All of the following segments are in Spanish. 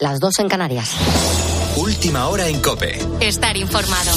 las dos en Canarias. Última hora en Cope. Estar informado.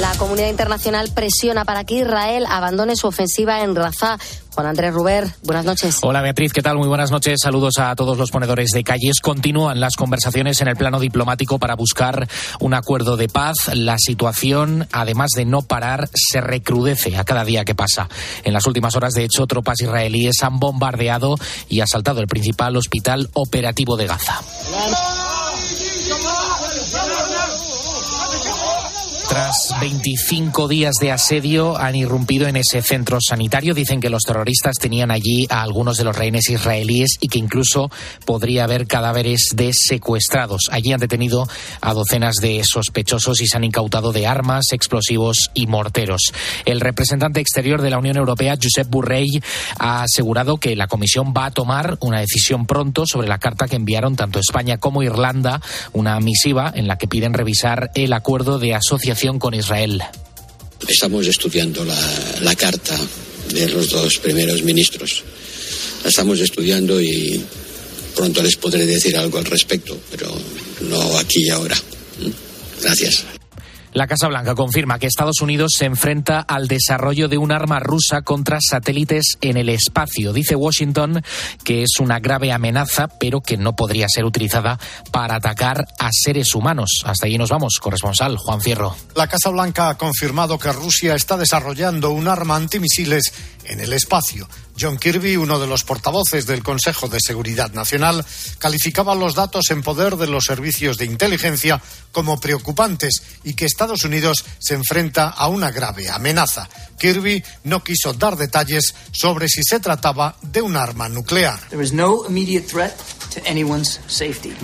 La comunidad internacional presiona para que Israel abandone su ofensiva en Rafah. Juan Andrés Ruber, buenas noches. Hola Beatriz, ¿qué tal? Muy buenas noches. Saludos a todos los ponedores de calles. Continúan las conversaciones en el plano diplomático para buscar un acuerdo de paz. La situación, además de no parar, se recrudece a cada día que pasa. En las últimas horas, de hecho, tropas israelíes han bombardeado y asaltado el principal hospital operativo de Gaza. Tras 25 días de asedio han irrumpido en ese centro sanitario. Dicen que los terroristas tenían allí a algunos de los rehenes israelíes y que incluso podría haber cadáveres de secuestrados. Allí han detenido a docenas de sospechosos y se han incautado de armas, explosivos y morteros. El representante exterior de la Unión Europea, Josep Burrell, ha asegurado que la Comisión va a tomar una decisión pronto sobre la carta que enviaron tanto España como Irlanda, una misiva en la que piden revisar el acuerdo de asociación con Israel. Estamos estudiando la, la carta de los dos primeros ministros. La estamos estudiando y pronto les podré decir algo al respecto, pero no aquí y ahora. Gracias. La Casa Blanca confirma que Estados Unidos se enfrenta al desarrollo de un arma rusa contra satélites en el espacio. Dice Washington que es una grave amenaza, pero que no podría ser utilizada para atacar a seres humanos. Hasta allí nos vamos. Corresponsal Juan Fierro. La Casa Blanca ha confirmado que Rusia está desarrollando un arma antimisiles en el espacio. John Kirby, uno de los portavoces del Consejo de Seguridad Nacional, calificaba los datos en poder de los servicios de inteligencia como preocupantes y que Estados Unidos se enfrenta a una grave amenaza. Kirby no quiso dar detalles sobre si se trataba de un arma nuclear.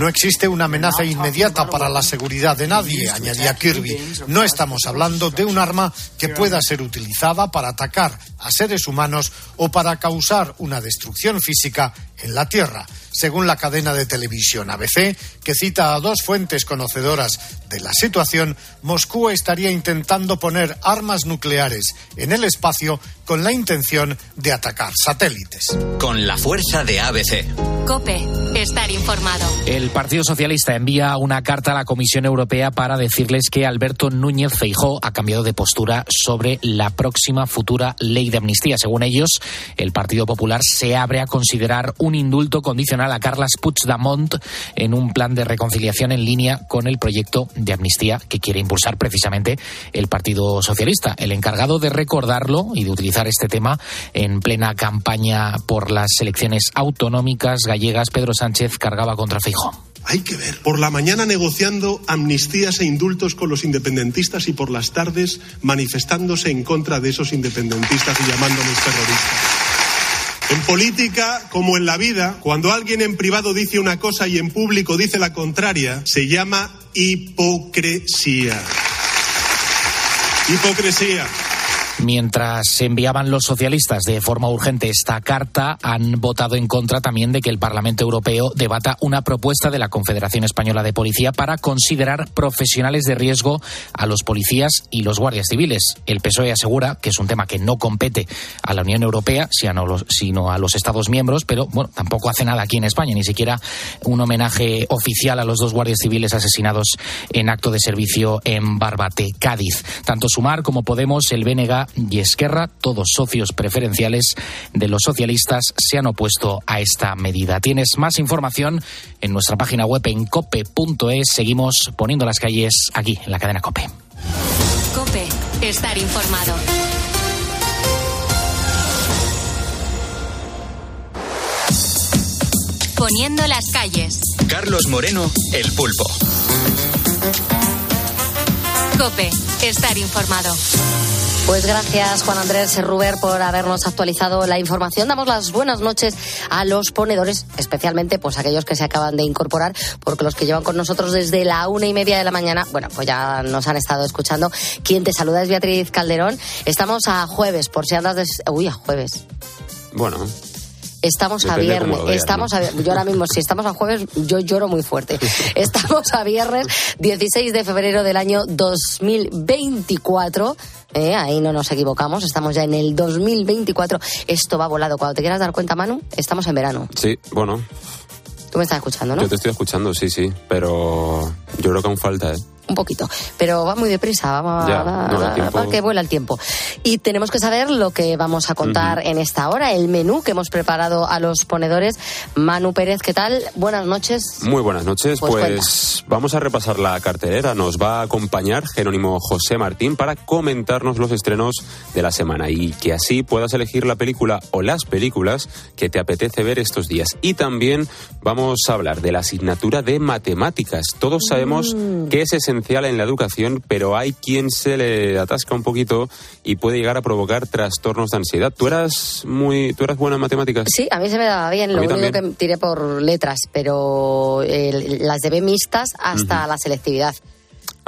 Existe una amenaza inmediata para la seguridad de nadie, añadía Kirby. No estamos hablando de un arma que pueda ser utilizada para atacar a seres humanos o para causar una destrucción física en la Tierra según la cadena de televisión ABC, que cita a dos fuentes conocedoras de la situación, Moscú estaría intentando poner armas nucleares en el espacio con la intención de atacar satélites. Con la fuerza de ABC. Cope, estar informado. El Partido Socialista envía una carta a la Comisión Europea para decirles que Alberto Núñez Feijó ha cambiado de postura sobre la próxima futura ley de amnistía. Según ellos, el Partido Popular se abre a considerar un indulto condicional a Carles Puigdemont en un plan de reconciliación en línea con el proyecto de amnistía que quiere impulsar precisamente el Partido Socialista. El encargado de recordarlo y de utilizar este tema en plena campaña por las elecciones autonómicas gallegas, Pedro Sánchez cargaba contra Fijo. Hay que ver. Por la mañana negociando amnistías e indultos con los independentistas y por las tardes manifestándose en contra de esos independentistas y llamándoles terroristas. En política, como en la vida, cuando alguien en privado dice una cosa y en público dice la contraria, se llama hipocresía. Hipocresía. Mientras enviaban los socialistas de forma urgente esta carta, han votado en contra también de que el Parlamento Europeo debata una propuesta de la Confederación Española de Policía para considerar profesionales de riesgo a los policías y los guardias civiles. El PSOE asegura que es un tema que no compete a la Unión Europea, sino a los Estados miembros, pero bueno, tampoco hace nada aquí en España, ni siquiera un homenaje oficial a los dos guardias civiles asesinados en acto de servicio en Barbate, Cádiz. Tanto Sumar como Podemos, el BNG y Esquerra, todos socios preferenciales de los socialistas, se han opuesto a esta medida. Tienes más información en nuestra página web en cope.es. Seguimos poniendo las calles aquí, en la cadena Cope. Cope, estar informado. Poniendo las calles. Carlos Moreno, el pulpo. Cope, estar informado. Pues gracias Juan Andrés Ruber por habernos actualizado la información. Damos las buenas noches a los ponedores, especialmente pues aquellos que se acaban de incorporar, porque los que llevan con nosotros desde la una y media de la mañana, bueno, pues ya nos han estado escuchando. Quien te saluda es Beatriz Calderón. Estamos a jueves, por si andas de... Uy, a jueves. Bueno, Estamos a viernes. estamos a, yo ahora mismo, si estamos a jueves, yo lloro muy fuerte. Estamos a viernes 16 de febrero del año 2024. Eh, ahí no nos equivocamos, estamos ya en el 2024. Esto va volado. Cuando te quieras dar cuenta, Manu, estamos en verano. Sí, bueno, Tú me estás escuchando, ¿no? Yo te estoy escuchando, sí, sí, pero yo creo que aún falta, ¿eh? Un poquito, pero va muy deprisa, vamos Ya, a, no, a- a que vuela el tiempo. Y tenemos que saber lo que vamos a contar en esta hora, el menú que hemos preparado a los ponedores. Manu Pérez, ¿qué tal? Buenas noches. Muy buenas noches, Pues pues, vamos a repasar la cartelera. Nos va a acompañar Jerónimo José Martín para comentarnos los estrenos de la semana y que así puedas elegir la película o las películas que te apetece ver estos días. Y también vamos a hablar de la asignatura de matemáticas. Todos sabemos Mm. que es esencial en la educación, pero hay quien se le atasca un poquito y puede llegar a provocar trastornos de ansiedad. ¿Tú eras muy, tú eras buena en matemáticas? Sí, a mí se me daba bien, A lo único también. que tiré por letras, pero eh, las llevé mixtas hasta la selectividad.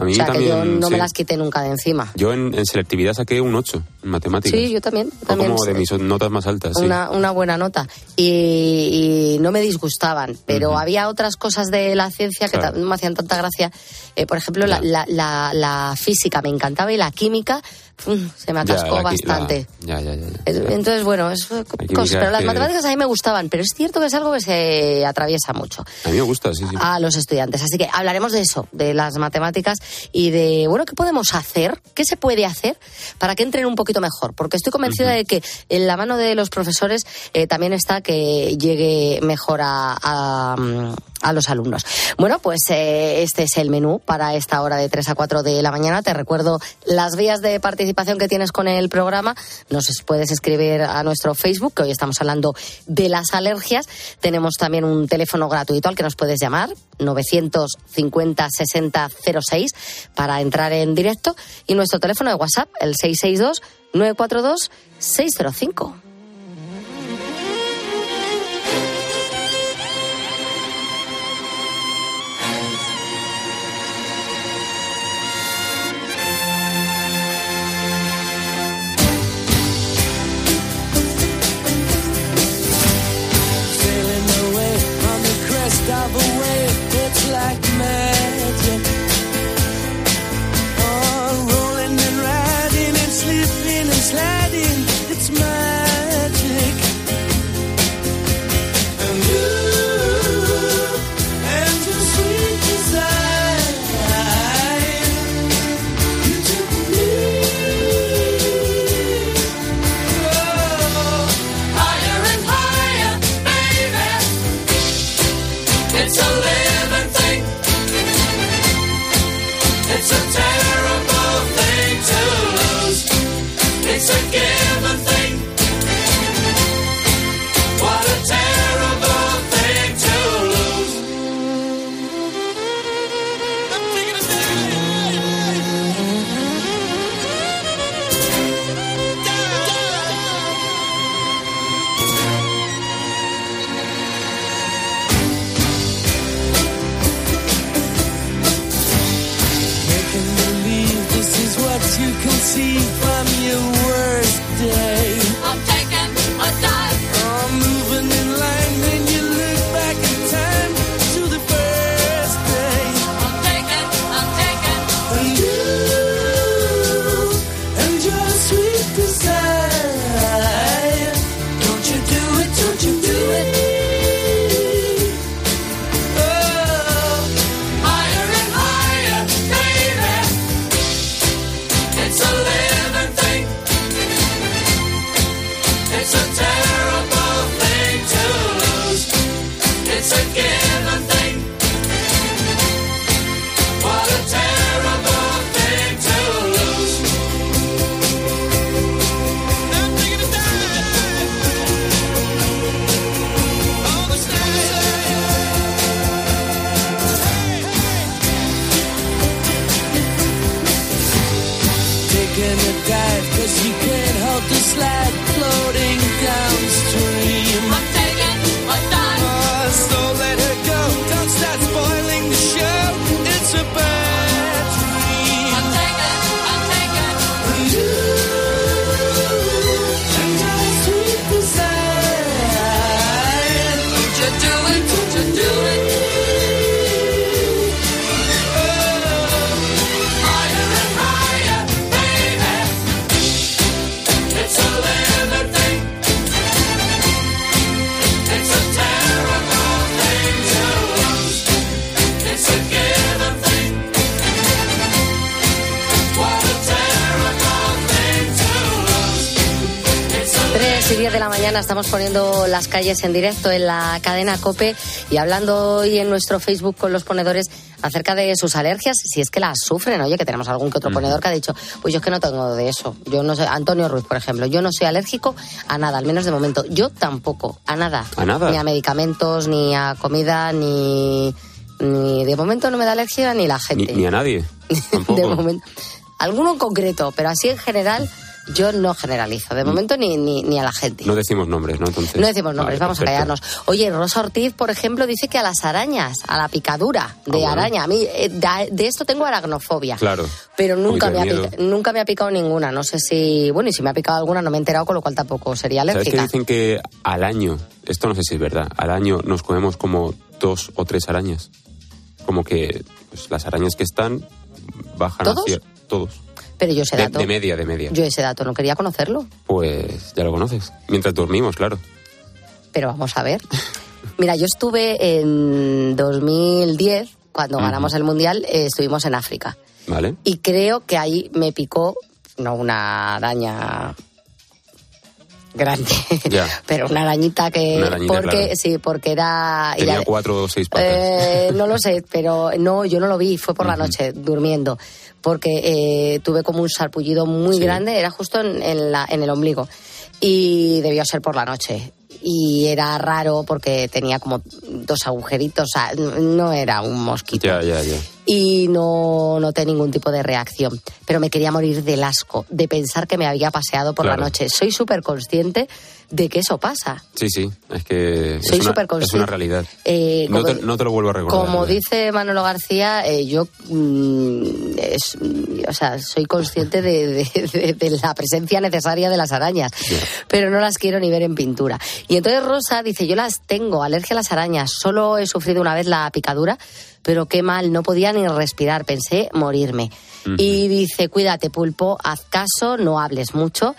A mí o sea, también. que yo no sí. me las quité nunca de encima. Yo en, en selectividad saqué un 8 en matemáticas. Sí, yo también. Fue también como de mis notas más altas, sí. una, buena nota. Y, y no me disgustaban, pero había otras cosas de la ciencia que Claro. no me hacían tanta gracia. Eh, por ejemplo, la, Ya. la, la- la física me encantaba y la química se me Ya, atascó la qui- bastante. la- ya, ya, ya, ya. Eh, Entonces, bueno, es eh, cosas, pero las que- matemáticas a mí me gustaban, pero es cierto que es algo que se atraviesa mucho A mí me gusta, sí, sí. a los estudiantes. Así que hablaremos de eso, de las matemáticas y de, bueno, ¿qué podemos hacer? ¿Qué se puede hacer para que entren un poquito mejor? Porque estoy convencida de que en la mano de los profesores eh, también está que llegue mejor a, a, mm, a los alumnos. Bueno, pues eh, este es el menú para esta hora de 3 a 4 de la mañana. Te recuerdo las vías de participación que tienes con el programa. Nos es- puedes escribir a nuestro Facebook, que hoy estamos hablando de las alergias. Tenemos también un teléfono gratuito al que nos puedes llamar, 950 60 06, para entrar en directo. Y nuestro teléfono de WhatsApp, el 662 942 605. Taking a dive cause you can't hold the slide floating downstream. I'm taking a dive. Oh, so let her la mañana estamos poniendo las calles en directo en la cadena Cope y hablando hoy en nuestro Facebook con los ponedores acerca de sus alergias, si es que las sufren, oye, que tenemos algún que otro ponedor que ha dicho, pues yo es que no tengo de eso. Yo no sé, Antonio Ruiz, por ejemplo, yo no soy alérgico a nada, al menos de momento. Yo tampoco, a nada. ¿A nada? Ni a medicamentos, ni a comida, ni, ni de momento no me da alergia ni la Ni, gente. ni a nadie. Tampoco. de momento. Alguno en concreto, pero así en general yo no generalizo. De momento ni, ni, ni a la gente. Mm. No decimos nombres, ¿no? Entonces. No decimos nombres, Vale, vamos a callarnos. Oye, Rosa Ortiz, por ejemplo, dice que a las arañas, a la picadura de Ah, bueno. araña, a mí eh, da- de, esto tengo aracnofobia. Claro. Pero nunca Uy, me, ha miedo. nunca me ha picado ninguna. No sé si. Bueno, y si me ha picado alguna no me he enterado, con lo cual tampoco sería ¿Sabes que alérgica. dicen que al año, esto no sé si es verdad, al año nos comemos como dos o tres arañas? Como que pues, las arañas que están bajan ¿Todos? hacia. Todos. Pero yo ese De, dato. de media, de media. Yo ese dato no quería conocerlo. Pues ya lo conoces. Mientras dormimos, claro. Pero vamos a ver. Mira, yo estuve en 2010, cuando ganamos el Mundial, eh, estuvimos en África. ¿Vale? Y creo que ahí me picó, no una araña grande, pero una arañita que... Una arañita, porque, claro. Sí, porque era... Tenía era- cuatro o seis patas. eh, no lo sé, pero no, yo no lo vi, fue por la noche, durmiendo, porque eh, tuve como un sarpullido muy Sí. grande, era justo en, en la, en el ombligo, y debió ser por la noche. Y era raro porque tenía como dos agujeritos, o sea, no era un mosquito Ya, ya, ya. Y no noté ningún tipo de reacción. Pero me quería morir del asco, de pensar que me había paseado por Claro. la noche. Soy súper consciente de que eso pasa. Sí, sí. Es que Soy es, una, es una realidad. Eh, no, como- te, no te lo vuelvo a recordar. Como dice Manolo García, eh, yo mm, es- mm, o sea, soy consciente de, de- de- de la presencia necesaria de las arañas, pero no las quiero ni ver en pintura. Y entonces Rosa dice, yo las tengo, alergia a las arañas, solo he sufrido una vez la picadura, pero qué mal, no podía ni respirar, pensé morirme. Y dice, cuídate pulpo, haz caso, no hables mucho.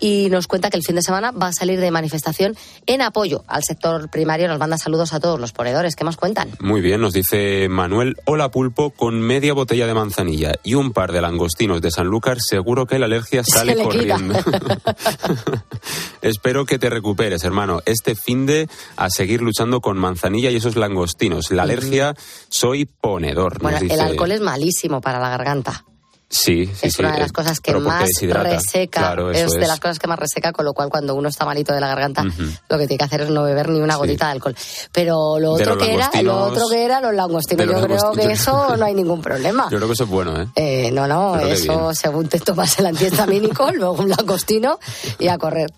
Y nos cuenta que el fin de semana va a salir de manifestación en apoyo al sector primario. Nos manda saludos a todos los ponedores. ¿Qué más cuentan? Muy bien, nos dice Manuel, hola pulpo, con media botella de manzanilla y un par de langostinos de Sanlúcar, seguro que la alergia sale corriendo. Espero que te recuperes, hermano. Este fin de a seguir luchando con manzanilla y esos langostinos. La alergia, soy ponedor. Bueno, el dice. alcohol es malísimo para la garganta. Sí, sí, es sí, una de eh, las cosas que más reseca. Claro, es de las cosas que más reseca, con lo cual cuando uno está malito de la garganta, lo que tiene que hacer es no beber ni una Sí. gotita de alcohol. Pero lo otro que era, lo otro que era los langostinos. los Yo creo que eso no hay ningún problema. Yo creo que eso es bueno, ¿eh? Eh, no, no, eso según te tomas el antihistamínico, luego un langostino y a correr.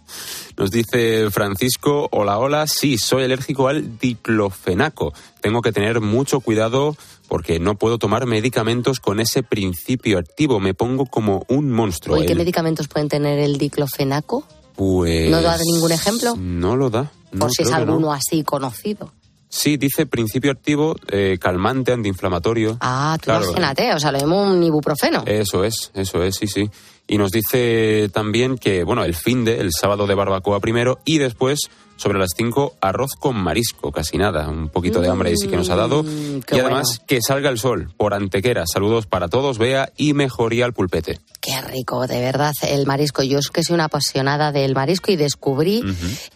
Nos dice Francisco, hola, hola, sí, soy alérgico al diclofenaco. Tengo que tener mucho cuidado porque no puedo tomar medicamentos con ese principio activo. Me pongo como un monstruo. Oye, ¿qué medicamentos pueden tener el diclofenaco? Pues... ¿No da ningún ejemplo? No lo da. Por si es no. alguno así conocido. Sí, dice principio activo, eh, calmante, antiinflamatorio. Ah, tú Claro, imagínate, o sea, lo mismo un ibuprofeno. Eso es, eso es, sí, sí. Y nos dice también que, bueno, el fin de, el sábado de barbacoa primero y después, sobre las 5, arroz con marisco, casi nada. Un poquito de hambre ahí sí que nos ha dado. Mm, Y además, bueno. que salga el sol por Antequera. Saludos para todos, Bea, y mejoría al pulpete. Qué rico, de verdad, el marisco. Yo es que soy una apasionada del marisco y descubrí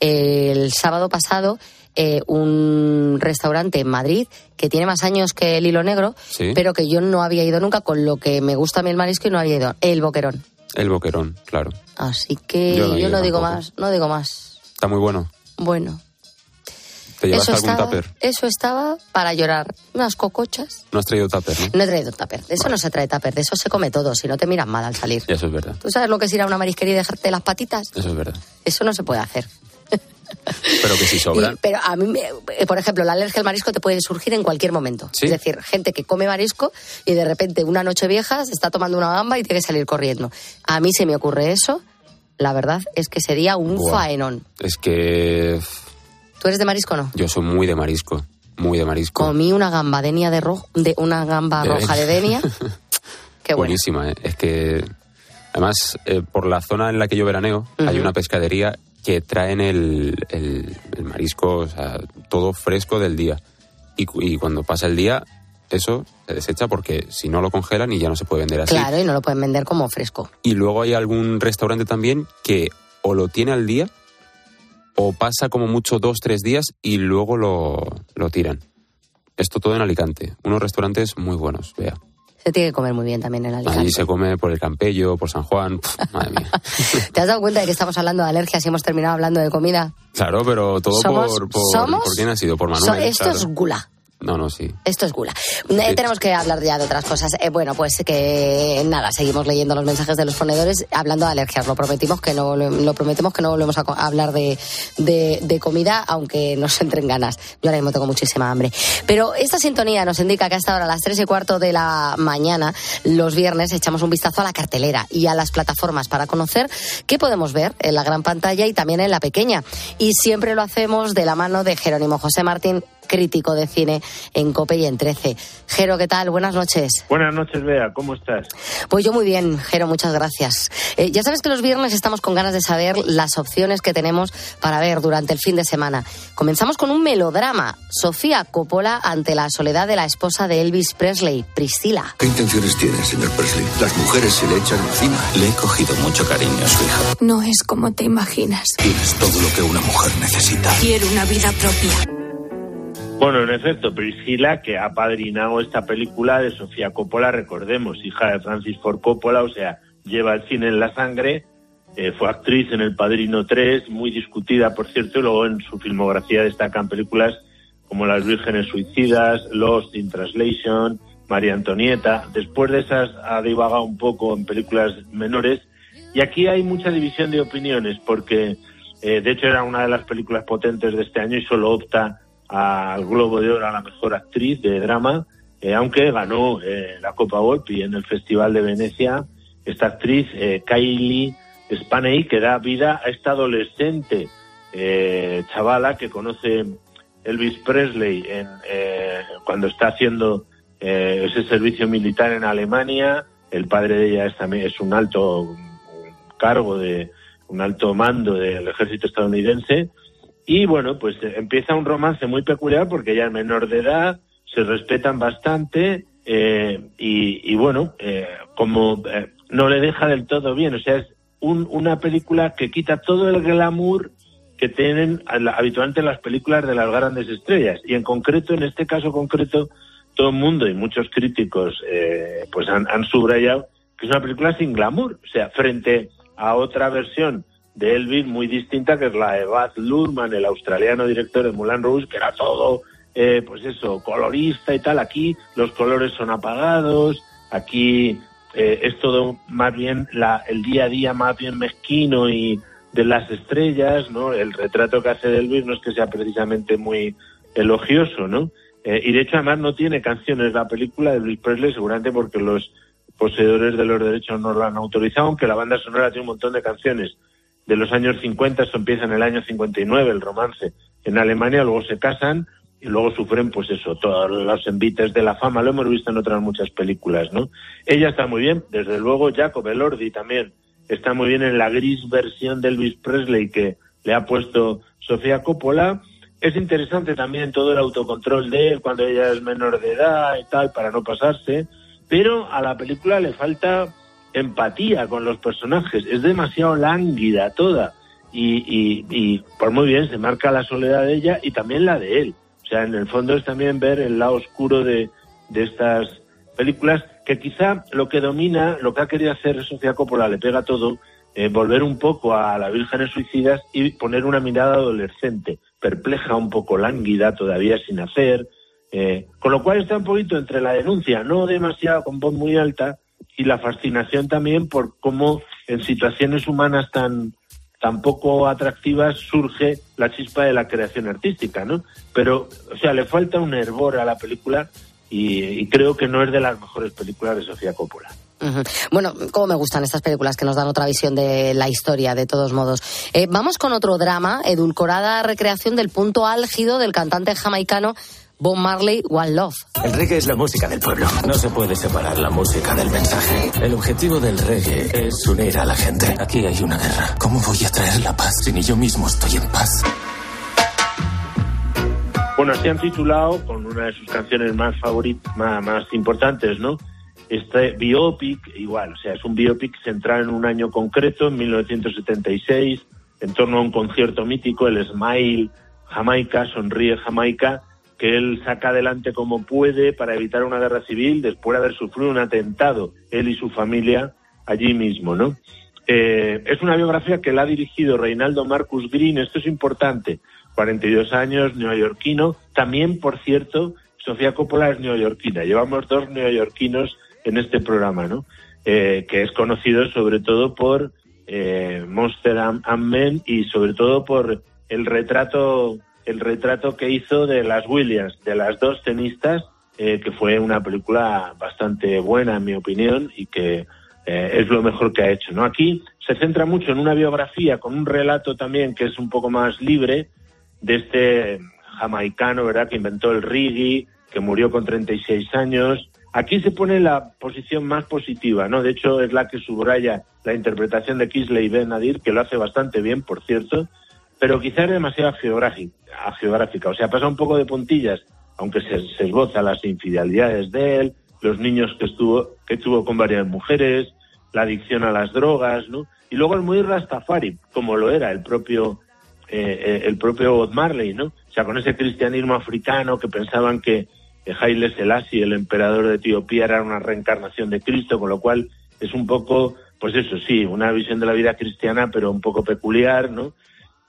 el sábado pasado eh, un restaurante en Madrid que tiene más años que el hilo negro, Sí. pero que yo no había ido nunca, con lo que me gusta a mí el marisco y no había ido. El boquerón. El boquerón, claro. Así que Yo yo no digo más, no digo más. Está muy bueno. Bueno, ¿Te llevaste eso algún estaba, tupper? eso estaba para llorar. Unas cocochas. No has traído tupper, ¿no? No he traído tupper. De eso no se trae tupper, de eso se come todo, si no te miran mal al salir. Eso es verdad. ¿Tú sabes lo que es ir a una marisquería y dejarte las patitas? Eso es verdad. Eso no se puede hacer. Pero que si sobra. Y- pero a mí, me- eh, por ejemplo, la alergia al marisco te puede surgir en cualquier momento. ¿Sí? Es decir, gente que come marisco y de repente una noche vieja se está tomando una gamba y tiene que salir corriendo. A mí se me ocurre eso. La verdad es que sería un Buah. faenón. Es que ¿Tú eres de marisco o no? yo soy muy de marisco. Muy de marisco. Comí una gamba denia de rojo, de una gamba De- roja de denia. Qué bueno. Buenísima, ¿eh? Es que, además, eh, por la zona en la que yo veraneo, hay una pescadería que traen el, el- el marisco, o sea, todo fresco del día. Y cuando pasa el día, eso se desecha porque si no lo congelan y ya no se puede vender así. Claro, y no lo pueden vender como fresco. Y luego hay algún restaurante también que o lo tiene al día o pasa como mucho dos, tres días y luego lo, lo tiran. Esto todo en Alicante. Unos restaurantes muy buenos, vea. Se tiene que comer muy bien también en Alicante. Allí se come por el Campello, por San Juan. Pf, madre mía. ¿Te has dado cuenta de que estamos hablando de alergias y hemos terminado hablando de comida? Claro, pero todo Somos- por, por, somos- ¿por quién ha sido? Por So- Manuel. esto claro. es gula. No, no, sí. Esto es gula. Eh, tenemos que hablar ya de otras cosas. Eh, bueno, pues que nada, seguimos leyendo los mensajes de los ponedores hablando de alergias. Lo prometimos que no, lo prometemos que no volvemos a hablar de, de, de comida, aunque nos entren ganas. Yo ahora mismo tengo muchísima hambre. Pero esta sintonía nos indica que hasta ahora, a las tres y cuarto de la mañana, los viernes, echamos un vistazo a la cartelera y a las plataformas para conocer qué podemos ver en la gran pantalla y también en la pequeña. Y siempre lo hacemos de la mano de Jerónimo José Martín, crítico de cine en COPE y en 13. Jero, ¿qué tal? Buenas noches. Buenas noches, Bea, ¿cómo estás? Pues yo muy bien, Jero, muchas gracias. Eh, ya sabes que los viernes estamos con ganas de saber las opciones que tenemos para ver durante el fin de semana. Comenzamos con un melodrama. Sofía Coppola ante la soledad de la esposa de Elvis Presley, Priscila. ¿Qué intenciones tiene, señor Presley? Las mujeres se le echan encima. Le he cogido mucho cariño a su hija. No es como te imaginas. Tienes todo lo que una mujer necesita. Quiero una vida propia. Bueno, en efecto, Priscila, que ha padrinado esta película de Sofía Coppola, recordemos, hija de Francis Ford Coppola, o sea, lleva el cine en la sangre, eh, fue actriz en El Padrino 3, muy discutida, por cierto, y luego en su filmografía destacan películas como Las Vírgenes Suicidas, Lost in Translation, María Antonieta. Después de esas ha divagado un poco en películas menores, y aquí hay mucha división de opiniones, porque eh, de hecho era una de las películas potentes de este año y solo opta al Globo de Oro a la mejor actriz de drama, eh, aunque ganó eh, la Copa Volpi en el Festival de Venecia. Esta actriz, eh, Kylie Spaney, que da vida a esta adolescente eh, chavala que conoce Elvis Presley en, cuando está haciendo ese servicio militar en Alemania. El padre de ella es, también, es un alto cargo de un alto mando del ejército estadounidense y bueno, pues eh, empieza un romance muy peculiar porque ella es menor de edad, se respetan bastante eh, y, y bueno, eh, como eh, no le deja del todo bien, o sea, es un- una película que quita todo el glamour que tienen habitualmente las películas de las grandes estrellas. Y en concreto, en este caso concreto, todo el mundo y muchos críticos eh, pues han, han subrayado que es una película sin glamour, o sea, frente a otra versión de Elvis muy distinta, que es la de Baz Luhrmann, el australiano director de Moulin Rouge, que era todo, eh, pues eso, colorista y tal. Aquí los colores son apagados, aquí eh, es todo más bien la, el día a día más bien mezquino y de las estrellas, ¿no? El retrato que hace de Elvis no es que sea precisamente muy elogioso, ¿no? Eh, y de hecho además no tiene canciones la película de Elvis Presley, seguramente porque los poseedores de los derechos no lo han autorizado, aunque la banda sonora tiene un montón de canciones de los años 50, eso empieza en el año 59, el romance en Alemania, luego se casan y luego sufren, pues eso, todos los envites de la fama, lo hemos visto en otras muchas películas, ¿no? Ella está muy bien, desde luego Jacob Elordi también está muy bien en la gris versión de Elvis Presley que le ha puesto Sofía Coppola. Es interesante también todo el autocontrol de él cuando ella es menor de edad y tal, para no pasarse, pero a la película le falta empatía con los personajes, es demasiado lánguida toda. Y, y, y por muy bien se marca la soledad de ella y también la de él. O sea, en el fondo es también ver el lado oscuro de, de estas películas que quizá lo que domina, lo que ha querido hacer Sofía Coppola, le pega todo, eh, volver un poco a la Vírgenes Suicidas y poner una mirada adolescente, perpleja, un poco lánguida, todavía sin hacer, eh, con lo cual está un poquito entre la denuncia, no demasiado con voz muy alta, y la fascinación también por cómo en situaciones humanas tan tan poco atractivas surge la chispa de la creación artística, ¿no? Pero, o sea, le falta un hervor a la película y, y creo que no es de las mejores películas de Sofía Coppola. Bueno, cómo me gustan estas películas que nos dan otra visión de la historia, de todos modos. Eh, vamos con otro drama, edulcorada recreación del punto álgido del cantante jamaicano Bob Marley, One Love. El reggae es la música del pueblo. No se puede separar la música del mensaje. El objetivo del reggae es unir a la gente. Aquí hay una guerra. ¿Cómo voy a traer la paz si ni yo mismo estoy en paz? Bueno, se han titulado con una de sus canciones más favoritas, más, más importantes, ¿no? Este biopic, igual, o sea, es un biopic centrado en un año concreto, en 1976. en torno a un concierto mítico, el Smile Jamaica, Sonríe Jamaica, que él saca adelante como puede para evitar una guerra civil después de haber sufrido un atentado, él y su familia, allí mismo, ¿no? Eh, es una biografía que la ha dirigido Reinaldo Marcus Green, esto es importante, 42 años, neoyorquino, también, por cierto, Sofía Coppola es neoyorquina, llevamos dos neoyorquinos en este programa, ¿no? Eh, que es conocido sobre todo por eh, Monster and, y sobre todo por el retrato el retrato que hizo de las Williams, de las dos tenistas, eh, que fue una película bastante buena en mi opinión y que eh, es lo mejor que ha hecho. ¿no? Aquí se centra mucho en una biografía con un relato también que es un poco más libre de este jamaicano, ¿verdad? Que inventó el reggae, que murió con 36 años. Aquí se pone la posición más positiva, ¿no? De hecho, es la que subraya la interpretación de Kisley Ben Nadir, que lo hace bastante bien, por cierto, pero quizás demasiado geográfica. O sea, pasa un poco de puntillas, aunque se, se esboza las infidelidades de él, los niños que estuvo, que tuvo con varias mujeres, la adicción a las drogas, ¿no? Y luego es muy Rastafari, como lo era el propio eh, eh, el propio Bob Marley, ¿no? O sea, con ese cristianismo africano que pensaban que Haile Selassie, el emperador de Etiopía, era una reencarnación de Cristo, con lo cual es un poco, pues eso sí, una visión de la vida cristiana, pero un poco peculiar, ¿no?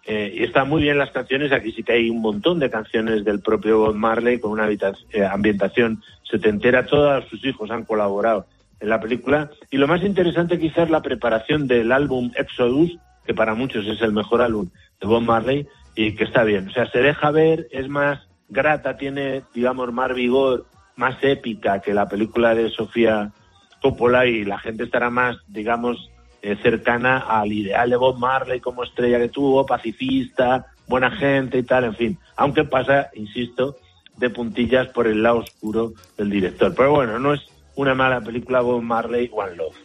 Eh, y están muy bien las canciones, aquí sí que hay un montón de canciones del propio Bob Marley con una eh, ambientación setentera, todos sus hijos han colaborado en la película. Y lo más interesante quizás la preparación del álbum Exodus, que para muchos es el mejor álbum de Bob Marley y que está bien. O sea, se deja ver, es más grata, tiene, digamos, más vigor, más épica que la película de Sofía Coppola y la gente estará más, digamos, cercana al ideal de Bob Marley como estrella que tuvo, pacifista, buena gente y tal, en fin. Aunque pasa, insisto, de puntillas por el lado oscuro del director. Pero bueno, no es una mala película Bob Marley One Love.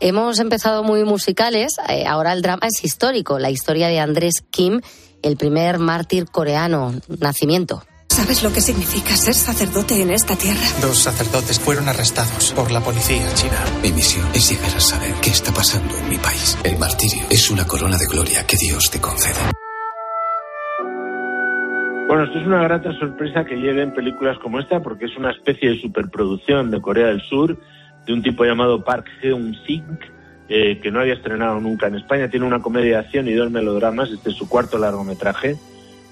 Hemos empezado muy musicales, eh, ahora el drama es histórico, la historia de Andrés Kim, el primer mártir coreano, nacimiento. ¿Sabes lo que significa ser sacerdote en esta tierra? Dos sacerdotes fueron arrestados por la policía china. Mi misión es llegar a saber qué está pasando en mi país. El martirio es una corona de gloria que Dios te concede. Bueno, esto es una grata sorpresa que lleguen películas como esta porque es una especie de superproducción de Corea del Sur de un tipo llamado Park Heung-sik eh, que no había estrenado nunca en España. Tiene una comedia de acción y dos melodramas. Este es su cuarto largometraje.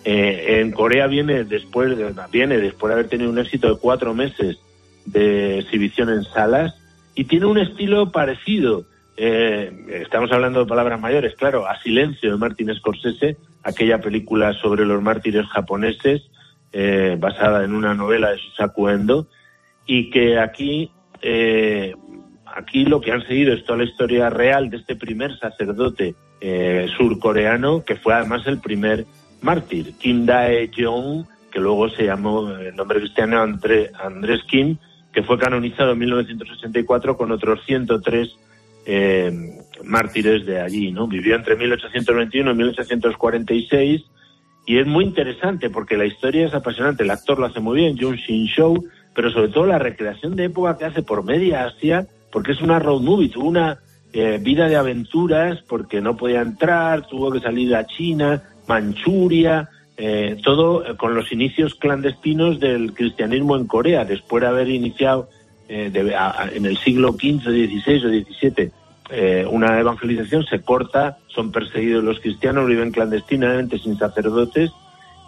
Eh, en Corea viene después de, viene después de haber tenido un éxito de cuatro meses de exhibición en salas y tiene un estilo parecido. Eh, estamos hablando de palabras mayores, claro, a Silencio de Martin Scorsese, aquella película sobre los mártires japoneses eh, basada en una novela de Susaku Endo y que aquí eh, aquí lo que han seguido es toda la historia real de este primer sacerdote eh, surcoreano que fue además el primer mártir, Kim Dae-jong, que luego se llamó eh, el nombre cristiano André- Andrés Kim, que fue canonizado en 1964 con otros 103 eh, mártires de allí, ¿no? Vivió entre 1821 y 1846 y es muy interesante porque la historia es apasionante, el actor lo hace muy bien, Jung Shin Show, pero sobre todo la recreación de época que hace por media Asia, porque es una road movie, tuvo una eh, vida de aventuras porque no podía entrar, tuvo que salir a China, Manchuria, eh, todo eh, con los inicios clandestinos del cristianismo en Corea, después de haber iniciado eh, en el siglo XV, XVI o XVII eh, una evangelización, se corta, son perseguidos los cristianos, viven clandestinamente sin sacerdotes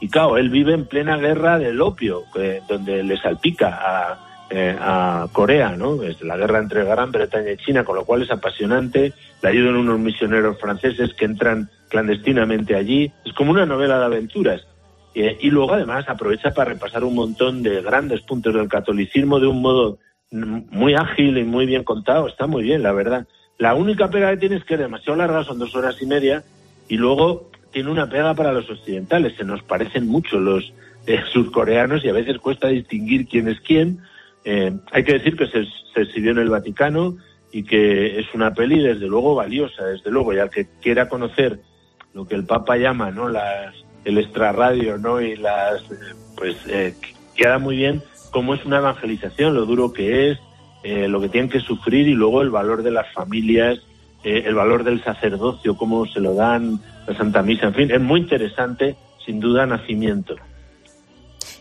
y claro, él vive en plena guerra del opio, donde le salpica a, eh, a Corea, ¿no? Es la guerra entre Gran Bretaña y China, con lo cual es apasionante. Le ayudan unos misioneros franceses que entran clandestinamente allí. Es como una novela de aventuras. Eh, y luego además aprovecha para repasar un montón de grandes puntos del catolicismo de un modo muy ágil y muy bien contado. Está muy bien, la verdad. La única pega que tiene es que es demasiado larga, son dos horas y media, y luego tiene una pega para los occidentales. Se nos parecen mucho los eh, surcoreanos y a veces cuesta distinguir quién es quién. Eh, hay que decir que se, se en el Vaticano y que es una peli desde luego valiosa, desde luego, y al que quiera conocer lo que el Papa llama, ¿no? Las, el extrarradio, ¿no? Y las, pues, eh, queda muy bien cómo es una evangelización, lo duro que es, eh, lo que tienen que sufrir y luego el valor de las familias eh, el valor del sacerdocio, cómo se lo dan, la Santa Misa, en fin, es muy interesante, sin duda, Nacimiento.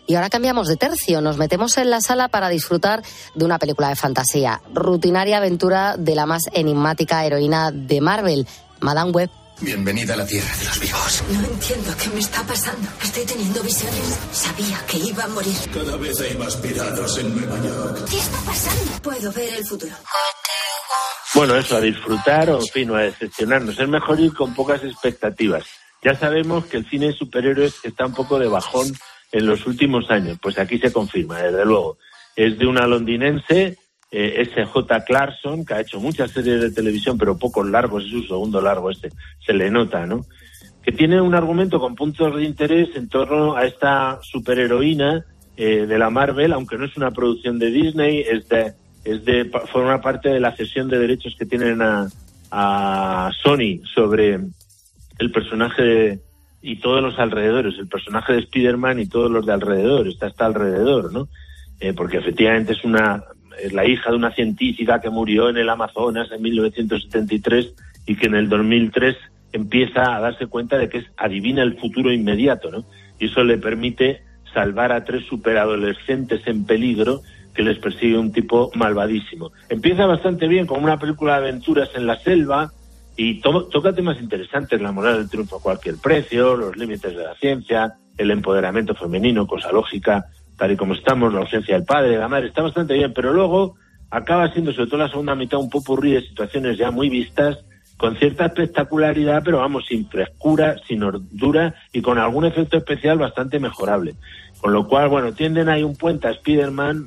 Y ahora cambiamos de tercio, nos metemos en la sala para disfrutar de una película de fantasía, rutinaria aventura de la más enigmática heroína de Marvel, Madame Web. Bienvenida a la tierra de los vivos. No entiendo qué me está pasando. Estoy teniendo visiones. Sabía que iba a morir. Cada vez hay más piratas en Nueva York. ¿Qué está pasando? Puedo ver el futuro. Bueno, eso, a disfrutar o, en fin, a decepcionarnos. Es mejor ir con pocas expectativas. Ya sabemos que el cine de superhéroes está un poco de bajón en los últimos años. Pues aquí se confirma, desde luego. Es de una londinense, eh, S.J. Clarkson, que ha hecho muchas series de televisión, pero pocos largos, es su segundo largo este, se le nota, ¿no? Que tiene un argumento con puntos de interés en torno a esta superheroína eh, de la Marvel, aunque no es una producción de Disney, es de, es de, forma parte de la cesión de derechos que tienen a, a Sony sobre el personaje de- y todos los alrededores, el personaje de Spider-Man y todos los de alrededor, está hasta alrededor, ¿no? Eh, porque efectivamente es una es la hija de una científica que murió en el Amazonas en 1973 y que en el 2003 empieza a darse cuenta de que es, adivina el futuro inmediato, ¿no? Y eso le permite salvar a tres superadolescentes en peligro que les persigue un tipo malvadísimo. Empieza bastante bien como una película de aventuras en la selva y to- toca temas interesantes, la moral del triunfo a cualquier precio, los límites de la ciencia, el empoderamiento femenino, cosa lógica, tal y como estamos, la ausencia del padre, de la madre, está bastante bien, pero luego acaba siendo sobre todo la segunda mitad un popurrí de situaciones ya muy vistas, con cierta espectacularidad, pero vamos, sin frescura, sin hordura y con algún efecto especial bastante mejorable. Con lo cual, bueno, tienden ahí un puente a Spider-Man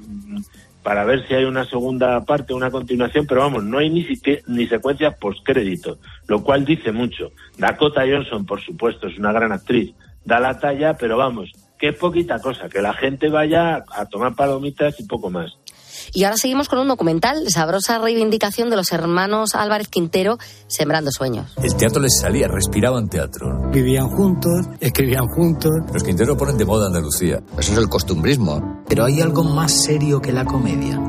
para ver si hay una segunda parte, una continuación, pero vamos, no hay ni, ni secuencias postcrédito, lo cual dice mucho. Dakota Johnson, por supuesto, es una gran actriz, da la talla, pero vamos, que es poquita cosa, que la gente vaya a tomar palomitas y poco más. Y ahora seguimos con un documental, sabrosa reivindicación de los hermanos Álvarez Quintero, Sembrando Sueños. El teatro les salía, respiraban teatro. Vivían juntos, escribían juntos. Los Quintero ponen de moda Andalucía. Eso es el costumbrismo. Pero hay algo más serio que la comedia.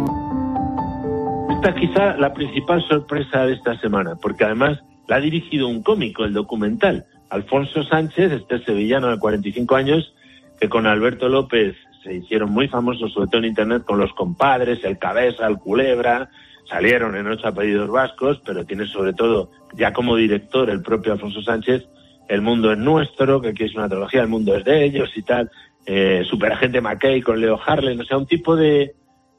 Esta es quizá la principal sorpresa de esta semana, porque además la ha dirigido un cómico, el documental, Alfonso Sánchez, este sevillano de 45 años, que con Alberto López se hicieron muy famosos, sobre todo en Internet, con los compadres, el cabeza, el culebra, salieron en ocho apellidos vascos, pero tiene sobre todo, ya como director, el propio Alfonso Sánchez, El mundo es nuestro, que aquí es una trilogía, El mundo es de ellos y tal, eh, Superagente McKay con Leo Harley, o sea, un tipo de,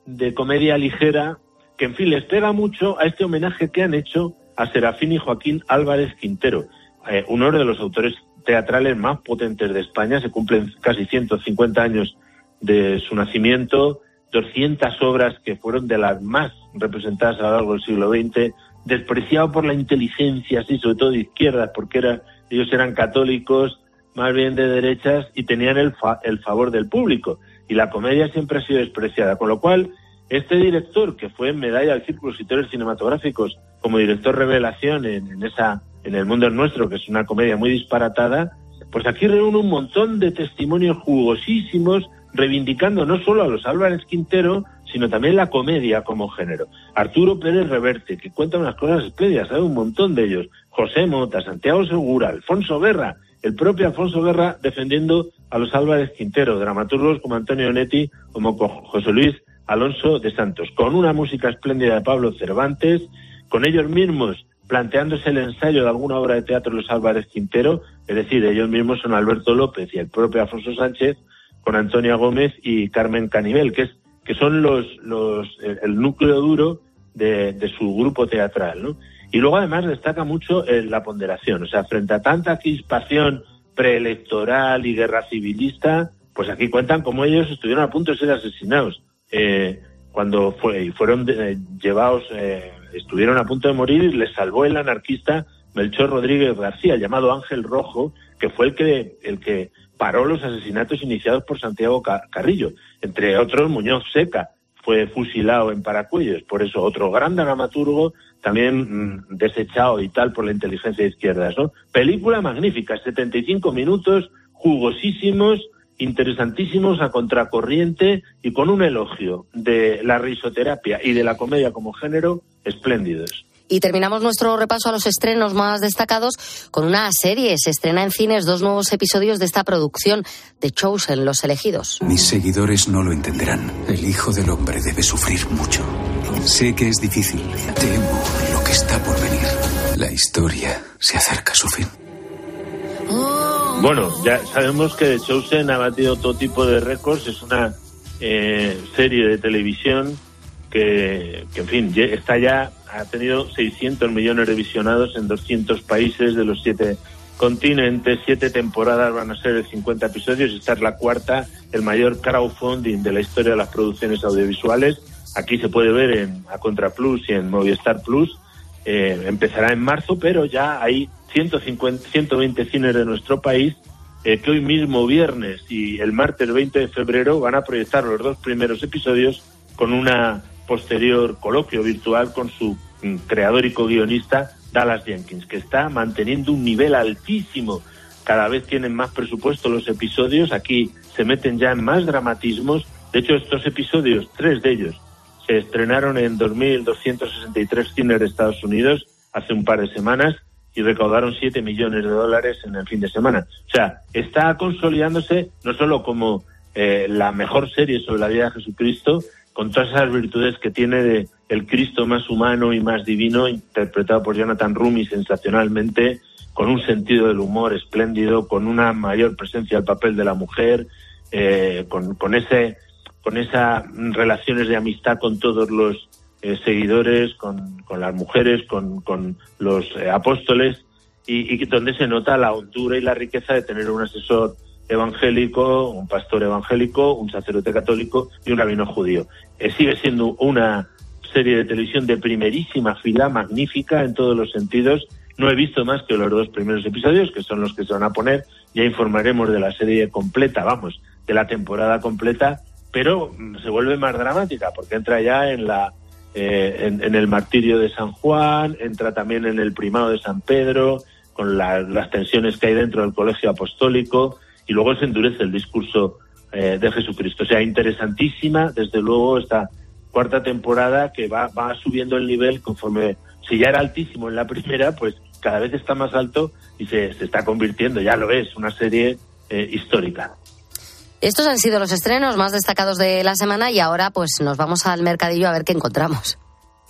de comedia ligera que, en fin, les pega mucho a este homenaje que han hecho a Serafín y Joaquín Álvarez Quintero, eh, uno de los autores teatrales más potentes de España, se cumplen casi 150 años de su nacimiento, 200 obras que fueron de las más representadas a lo largo del siglo XX, despreciado por la inteligencia, así, sobre todo de izquierdas, porque era, ellos eran católicos, más bien de derechas, y tenían el, fa- el favor del público. Y la comedia siempre ha sido despreciada, con lo cual este director, que fue medalla del Círculo Escritores Cinematográficos como director revelación en, en esa en El Mundo es Nuestro, que es una comedia muy disparatada, pues aquí reúne un montón de testimonios jugosísimos reivindicando no solo a los Álvarez Quintero, sino también la comedia como género. Arturo Pérez Reverte, que cuenta unas cosas espléndidas, sabe un montón de ellos. José Mota, Santiago Segura, Alfonso Guerra, el propio Alfonso Guerra defendiendo a los Álvarez Quintero, dramaturgos como Antonio Netti, como co- José Luis Alonso de Santos, con una música espléndida de Pablo Cervantes, con ellos mismos planteándose el ensayo de alguna obra de teatro de los Álvarez Quintero, es decir, ellos mismos son Alberto López y el propio Alfonso Sánchez, con Antonia Gómez y Carmen Canivel, que es que son los, los el, núcleo duro de, de su grupo teatral, ¿no? Y luego además destaca mucho eh, la ponderación, o sea, frente a tanta crispación preelectoral y guerra civilista, pues aquí cuentan cómo ellos estuvieron a punto de ser asesinados. Eh, cuando fue, y fueron eh, llevados, eh, estuvieron a punto de morir y les salvó el anarquista Melchor Rodríguez García, llamado Ángel Rojo, que fue el que, el que paró los asesinatos iniciados por Santiago Ca- Carrillo. Entre otros, Muñoz Seca fue fusilado en Paracuellos. Por eso, otro gran dramaturgo, también mm, desechado y tal por la inteligencia de izquierdas. ¿no? Película magnífica, 75 minutos, jugosísimos, interesantísimos a contracorriente y con un elogio de la risoterapia y de la comedia como género espléndidos. Y terminamos nuestro repaso a los estrenos más destacados con una serie. Se estrena en cines dos nuevos episodios de esta producción de Chosen, Los Elegidos. Mis seguidores no lo entenderán. El Hijo del Hombre debe sufrir mucho. Sé que es difícil. Temo lo que está por venir. La historia se acerca a su fin. Bueno, ya sabemos que The Chosen ha batido todo tipo de récords. Es una eh, serie de televisión que, en fin, está ya, ha tenido 600 millones de visionados en 200 países de los siete continentes. Siete temporadas van a ser de 50 episodios. Esta es la cuarta, el mayor crowdfunding de la historia de las producciones audiovisuales. Aquí se puede ver en A Contra Plus y en Movistar Plus. Eh, empezará en marzo, pero ya hay 150, 120 cines de nuestro país eh, que hoy mismo viernes y el martes 20 de febrero van a proyectar los dos primeros episodios con una posterior coloquio virtual con su mm, creador y co-guionista Dallas Jenkins, que está manteniendo un nivel altísimo. Cada vez tienen más presupuesto los episodios, aquí se meten ya en más dramatismos. De hecho, estos episodios, tres de ellos, se estrenaron en 2.263 cines de Estados Unidos hace un par de semanas y recaudaron 7 millones de dólares en el fin de semana. O sea, está consolidándose no solo como eh, la mejor serie sobre la vida de Jesucristo, con todas esas virtudes que tiene de el Cristo más humano y más divino, interpretado por Jonathan Rumi sensacionalmente, con un sentido del humor espléndido, con una mayor presencia del papel de la mujer, eh, con, con ese con esas relaciones de amistad con todos los eh, seguidores, con, con las mujeres, con, con los eh, apóstoles, y, y donde se nota la hondura y la riqueza de tener un asesor evangélico, un pastor evangélico, un sacerdote católico y un rabino judío. Eh, sigue siendo una serie de televisión de primerísima fila, magnífica en todos los sentidos. No he visto más que los dos primeros episodios, que son los que se van a poner. Ya informaremos de la serie completa, vamos, de la temporada completa, pero se vuelve más dramática porque entra ya en la eh, en, en el martirio de San Juan, entra también en el primado de San Pedro, con la- las tensiones que hay dentro del colegio apostólico, y luego se endurece el discurso eh, de Jesucristo. O sea, interesantísima, desde luego, esta cuarta temporada que va, va subiendo el nivel conforme, si ya era altísimo en la primera, pues cada vez está más alto y se, se está convirtiendo, ya lo es, una serie eh, histórica. Estos han sido los estrenos más destacados de la semana y ahora pues nos vamos al mercadillo a ver qué encontramos.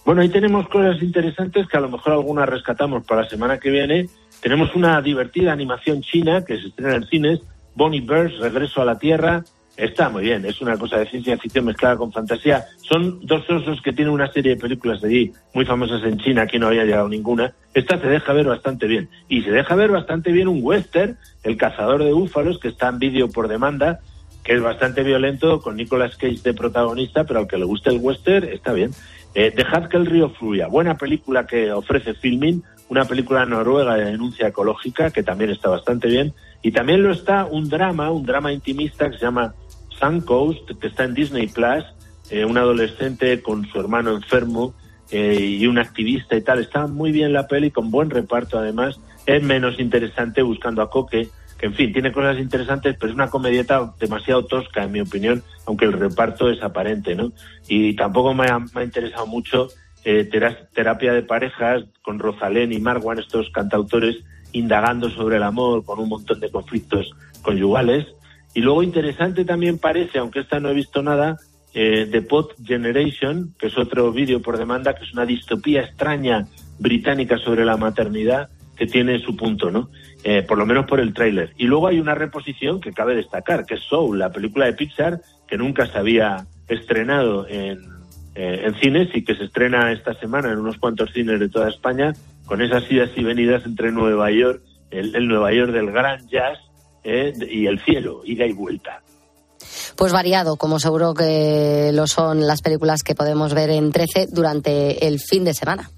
Bueno, ahí tenemos cosas interesantes que a lo mejor algunas rescatamos para la semana que viene. Tenemos una divertida animación china que se estrena en cines, Bonnie Bears, Regreso a la Tierra. Está muy bien, es una cosa de ciencia ficción mezclada con fantasía. Son dos osos que tienen una serie de películas de allí muy famosas en China, aquí no había llegado ninguna. Esta se deja ver bastante bien. Y se deja ver bastante bien un western, El cazador de búfalos, que está en vídeo por demanda, que es bastante violento, con Nicolas Cage de protagonista, pero al que le guste el western está bien. Eh, Dejad que el río fluya, buena película que ofrece Filmin, una película noruega de denuncia ecológica, que también está bastante bien. Y también lo está un drama, un drama intimista que se llama Sun Coast, que está en Disney Plus, eh, un adolescente con su hermano enfermo eh, y un activista y tal. Está muy bien la peli, con buen reparto además. Es menos interesante buscando a Coque, que en fin, tiene cosas interesantes, pero es una comedieta demasiado tosca, en mi opinión, aunque el reparto es aparente, ¿no? Y tampoco me ha, me ha interesado mucho eh, tera- terapia de parejas con Rosalén y Marwan, estos cantautores, indagando sobre el amor con un montón de conflictos conyugales. Y luego interesante también parece, aunque esta no he visto nada, eh, The Pot Generation, que es otro vídeo por demanda, que es una distopía extraña británica sobre la maternidad que tiene su punto, ¿no? Eh, por lo menos por el tráiler. Y luego hay una reposición que cabe destacar, que es Soul, la película de Pixar, que nunca se había estrenado en, eh, en cines y que se estrena esta semana en unos cuantos cines de toda España, con esas idas y venidas entre Nueva York, el, el Nueva York del gran jazz eh, y el cielo, ida y vuelta. Pues variado, como seguro que lo son las películas que podemos ver en 13 durante el fin de semana.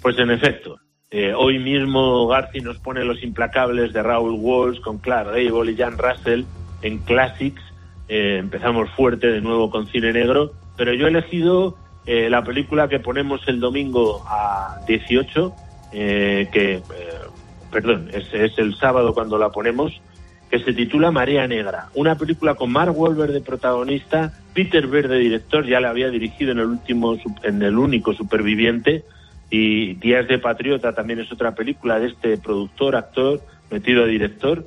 Pues en efecto, eh, hoy mismo Garci nos pone Los Implacables de Raúl Walsh con Clark Gable y Jan Russell en Classics. Eh, empezamos fuerte de nuevo con cine negro, pero yo he elegido eh, la película que ponemos el domingo a 18, eh, que, eh, perdón, es, es el sábado cuando la ponemos, que se titula Marea Negra, una película con Mark Wahlberg de protagonista, Peter Berg de director, ya la había dirigido en el último, en el único superviviente, Y Días de Patriota también es otra película de este productor, actor, metido a director,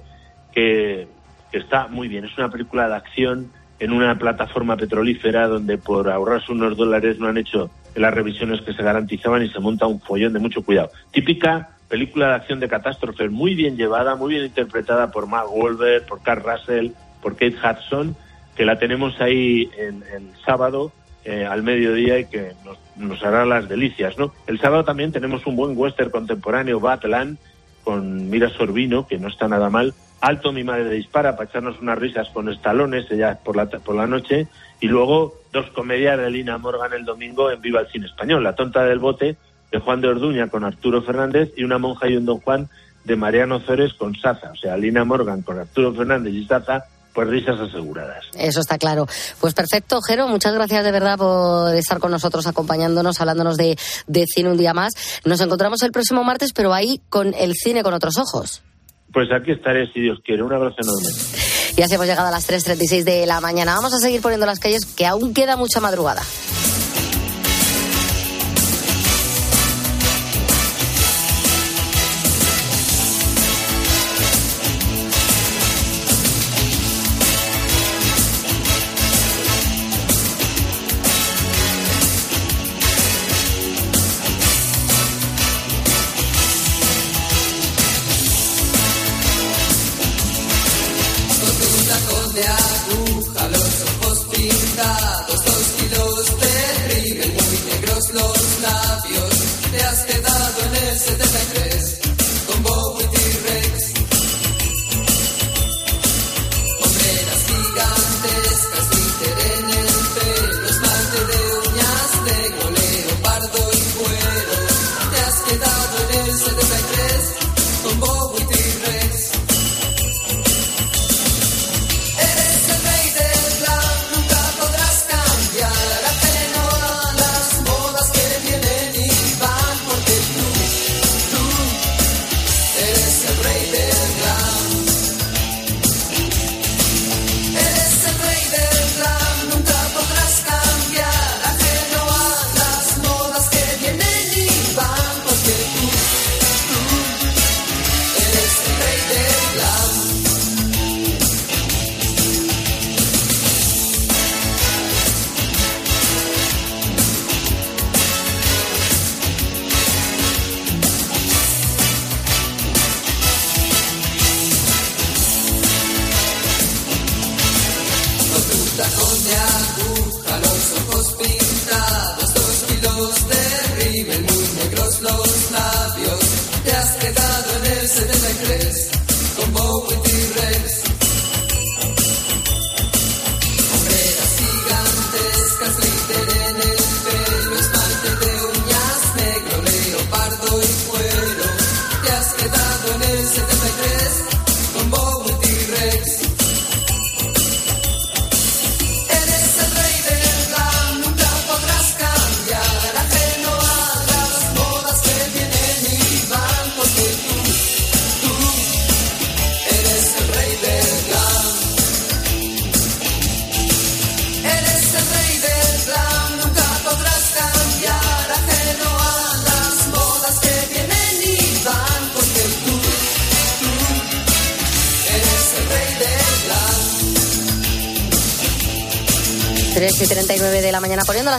que, que está muy bien. Es una película de acción en una plataforma petrolífera donde por ahorrarse unos dólares no han hecho las revisiones que se garantizaban y se monta un follón de mucho cuidado. Típica película de acción de catástrofe, muy bien llevada, muy bien interpretada por Mark Wahlberg, por Carl Russell, por Kate Hudson, que la tenemos ahí el, el sábado eh, al mediodía y que nos, nos hará las delicias, ¿no? El sábado también tenemos un buen western contemporáneo, Batland, con Mira Sorbino, que no está nada mal. Alto mi madre dispara para echarnos unas risas con estalones ya por la, por la noche. Y luego dos comedias de Lina Morgan el domingo en Viva el Cine Español. La tonta del bote de Juan de Orduña con Arturo Fernández y una monja y un don Juan de Mariano Zores con Saza. O sea, Lina Morgan con Arturo Fernández y Saza, pues risas aseguradas. Eso está claro. Pues perfecto, Jero. Muchas gracias de verdad por estar con nosotros, acompañándonos, hablándonos de, de cine un día más. Nos encontramos el próximo martes, pero ahí con el cine con otros ojos. Pues aquí estaré, si Dios quiere. Un abrazo enorme. Y así hemos llegado a las 3.36 de la mañana. Vamos a seguir poniendo las calles, que aún queda mucha madrugada.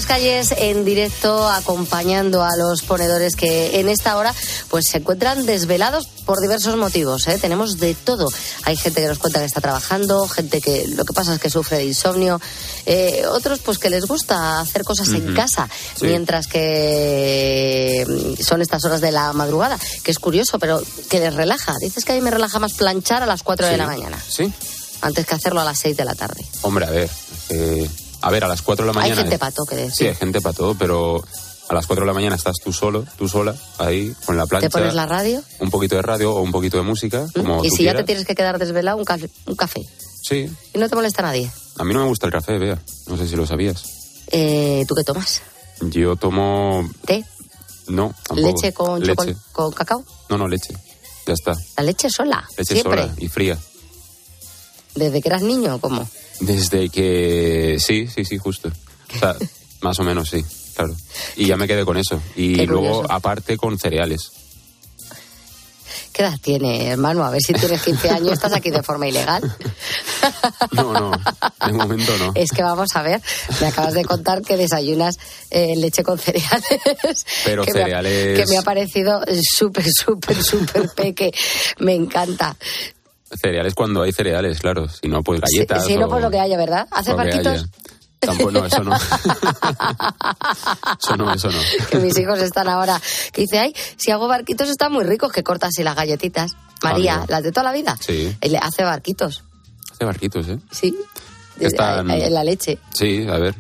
Las calles en directo, acompañando a los ponedores que en esta hora pues se encuentran desvelados por diversos motivos. ¿eh? Tenemos de todo. Hay gente que nos cuenta que está trabajando, gente que lo que pasa es que sufre de insomnio, eh, otros pues que les gusta hacer cosas en Ujú. casa, Sí. mientras que mm, son estas horas de la madrugada, que es curioso, pero que les relaja. Dices que a mí me relaja más planchar a las 4 de la mañana, Sí. antes que hacerlo a las 6 de la tarde. Hombre, a ver. eh, a ver, a las 4 de la Hay mañana. gente pato que Sí, decir. hay gente para todo, pero a las 4 de la mañana estás tú solo, tú sola, ahí, con la plancha. ¿Te pones la radio? Un poquito de radio o un poquito de música, como y tú si ya te tienes que quedar desvelado, un café, un café. Sí. Y no te molesta nadie. A mí no me gusta el café, vea. No sé si lo sabías. Eh, ¿Tú qué tomas? Yo tomo... ¿Té? No, tampoco. ¿Leche con, Leche. con cacao? No, no, leche. Ya está. ¿La leche sola? Leche Siempre. sola y fría. ¿Desde que eras niño o cómo? Desde que... Sí, sí, sí, justo. O sea, más o menos sí. claro. Y ya me quedé con eso. Y Qué luego, curioso. aparte, con cereales. ¿Qué edad tiene, hermano? A ver si tienes 15 años, estás aquí de forma ilegal. No, no, de momento no. Es que vamos a ver, me acabas de contar que desayunas eh, leche con cereales. Pero que me ha- cereales- que me ha parecido súper, súper, súper peque. Me encanta. Cereales cuando hay cereales, claro. Si no, pues galletas. Si no, o pues lo que haya, ¿verdad? ¿Haces lo que barquitos? Tampoco, no, eso no. eso no, eso no. que mis hijos están ahora. Que dice, ay, si hago barquitos están muy ricos, que cortas y las galletitas. María, Amigo. las de toda la vida. Sí, Él hace barquitos, hace barquitos, ¿eh? sí. Están- En la leche. Sí, a ver.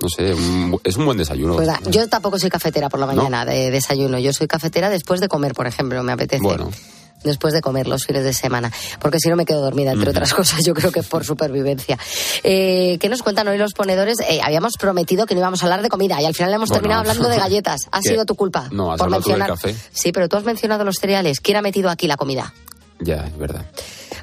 No sé, un es un buen desayuno. Pues yo tampoco soy cafetera por la mañana de desayuno. Yo soy cafetera después de comer, por ejemplo, me apetece. Bueno, Después de comer los fines de semana. Porque si no me quedo dormida, entre otras cosas. Yo creo que por supervivencia. Eh, ¿Qué nos cuentan hoy los ponedores? Eh, habíamos prometido que no íbamos a hablar de comida y al final hemos Bueno. terminado hablando de galletas. Ha ¿Qué? sido tu culpa. No, has por hablado tú del mencionar. café. Sí, pero tú has mencionado los cereales. ¿Quién ha metido aquí la comida? ya, es verdad.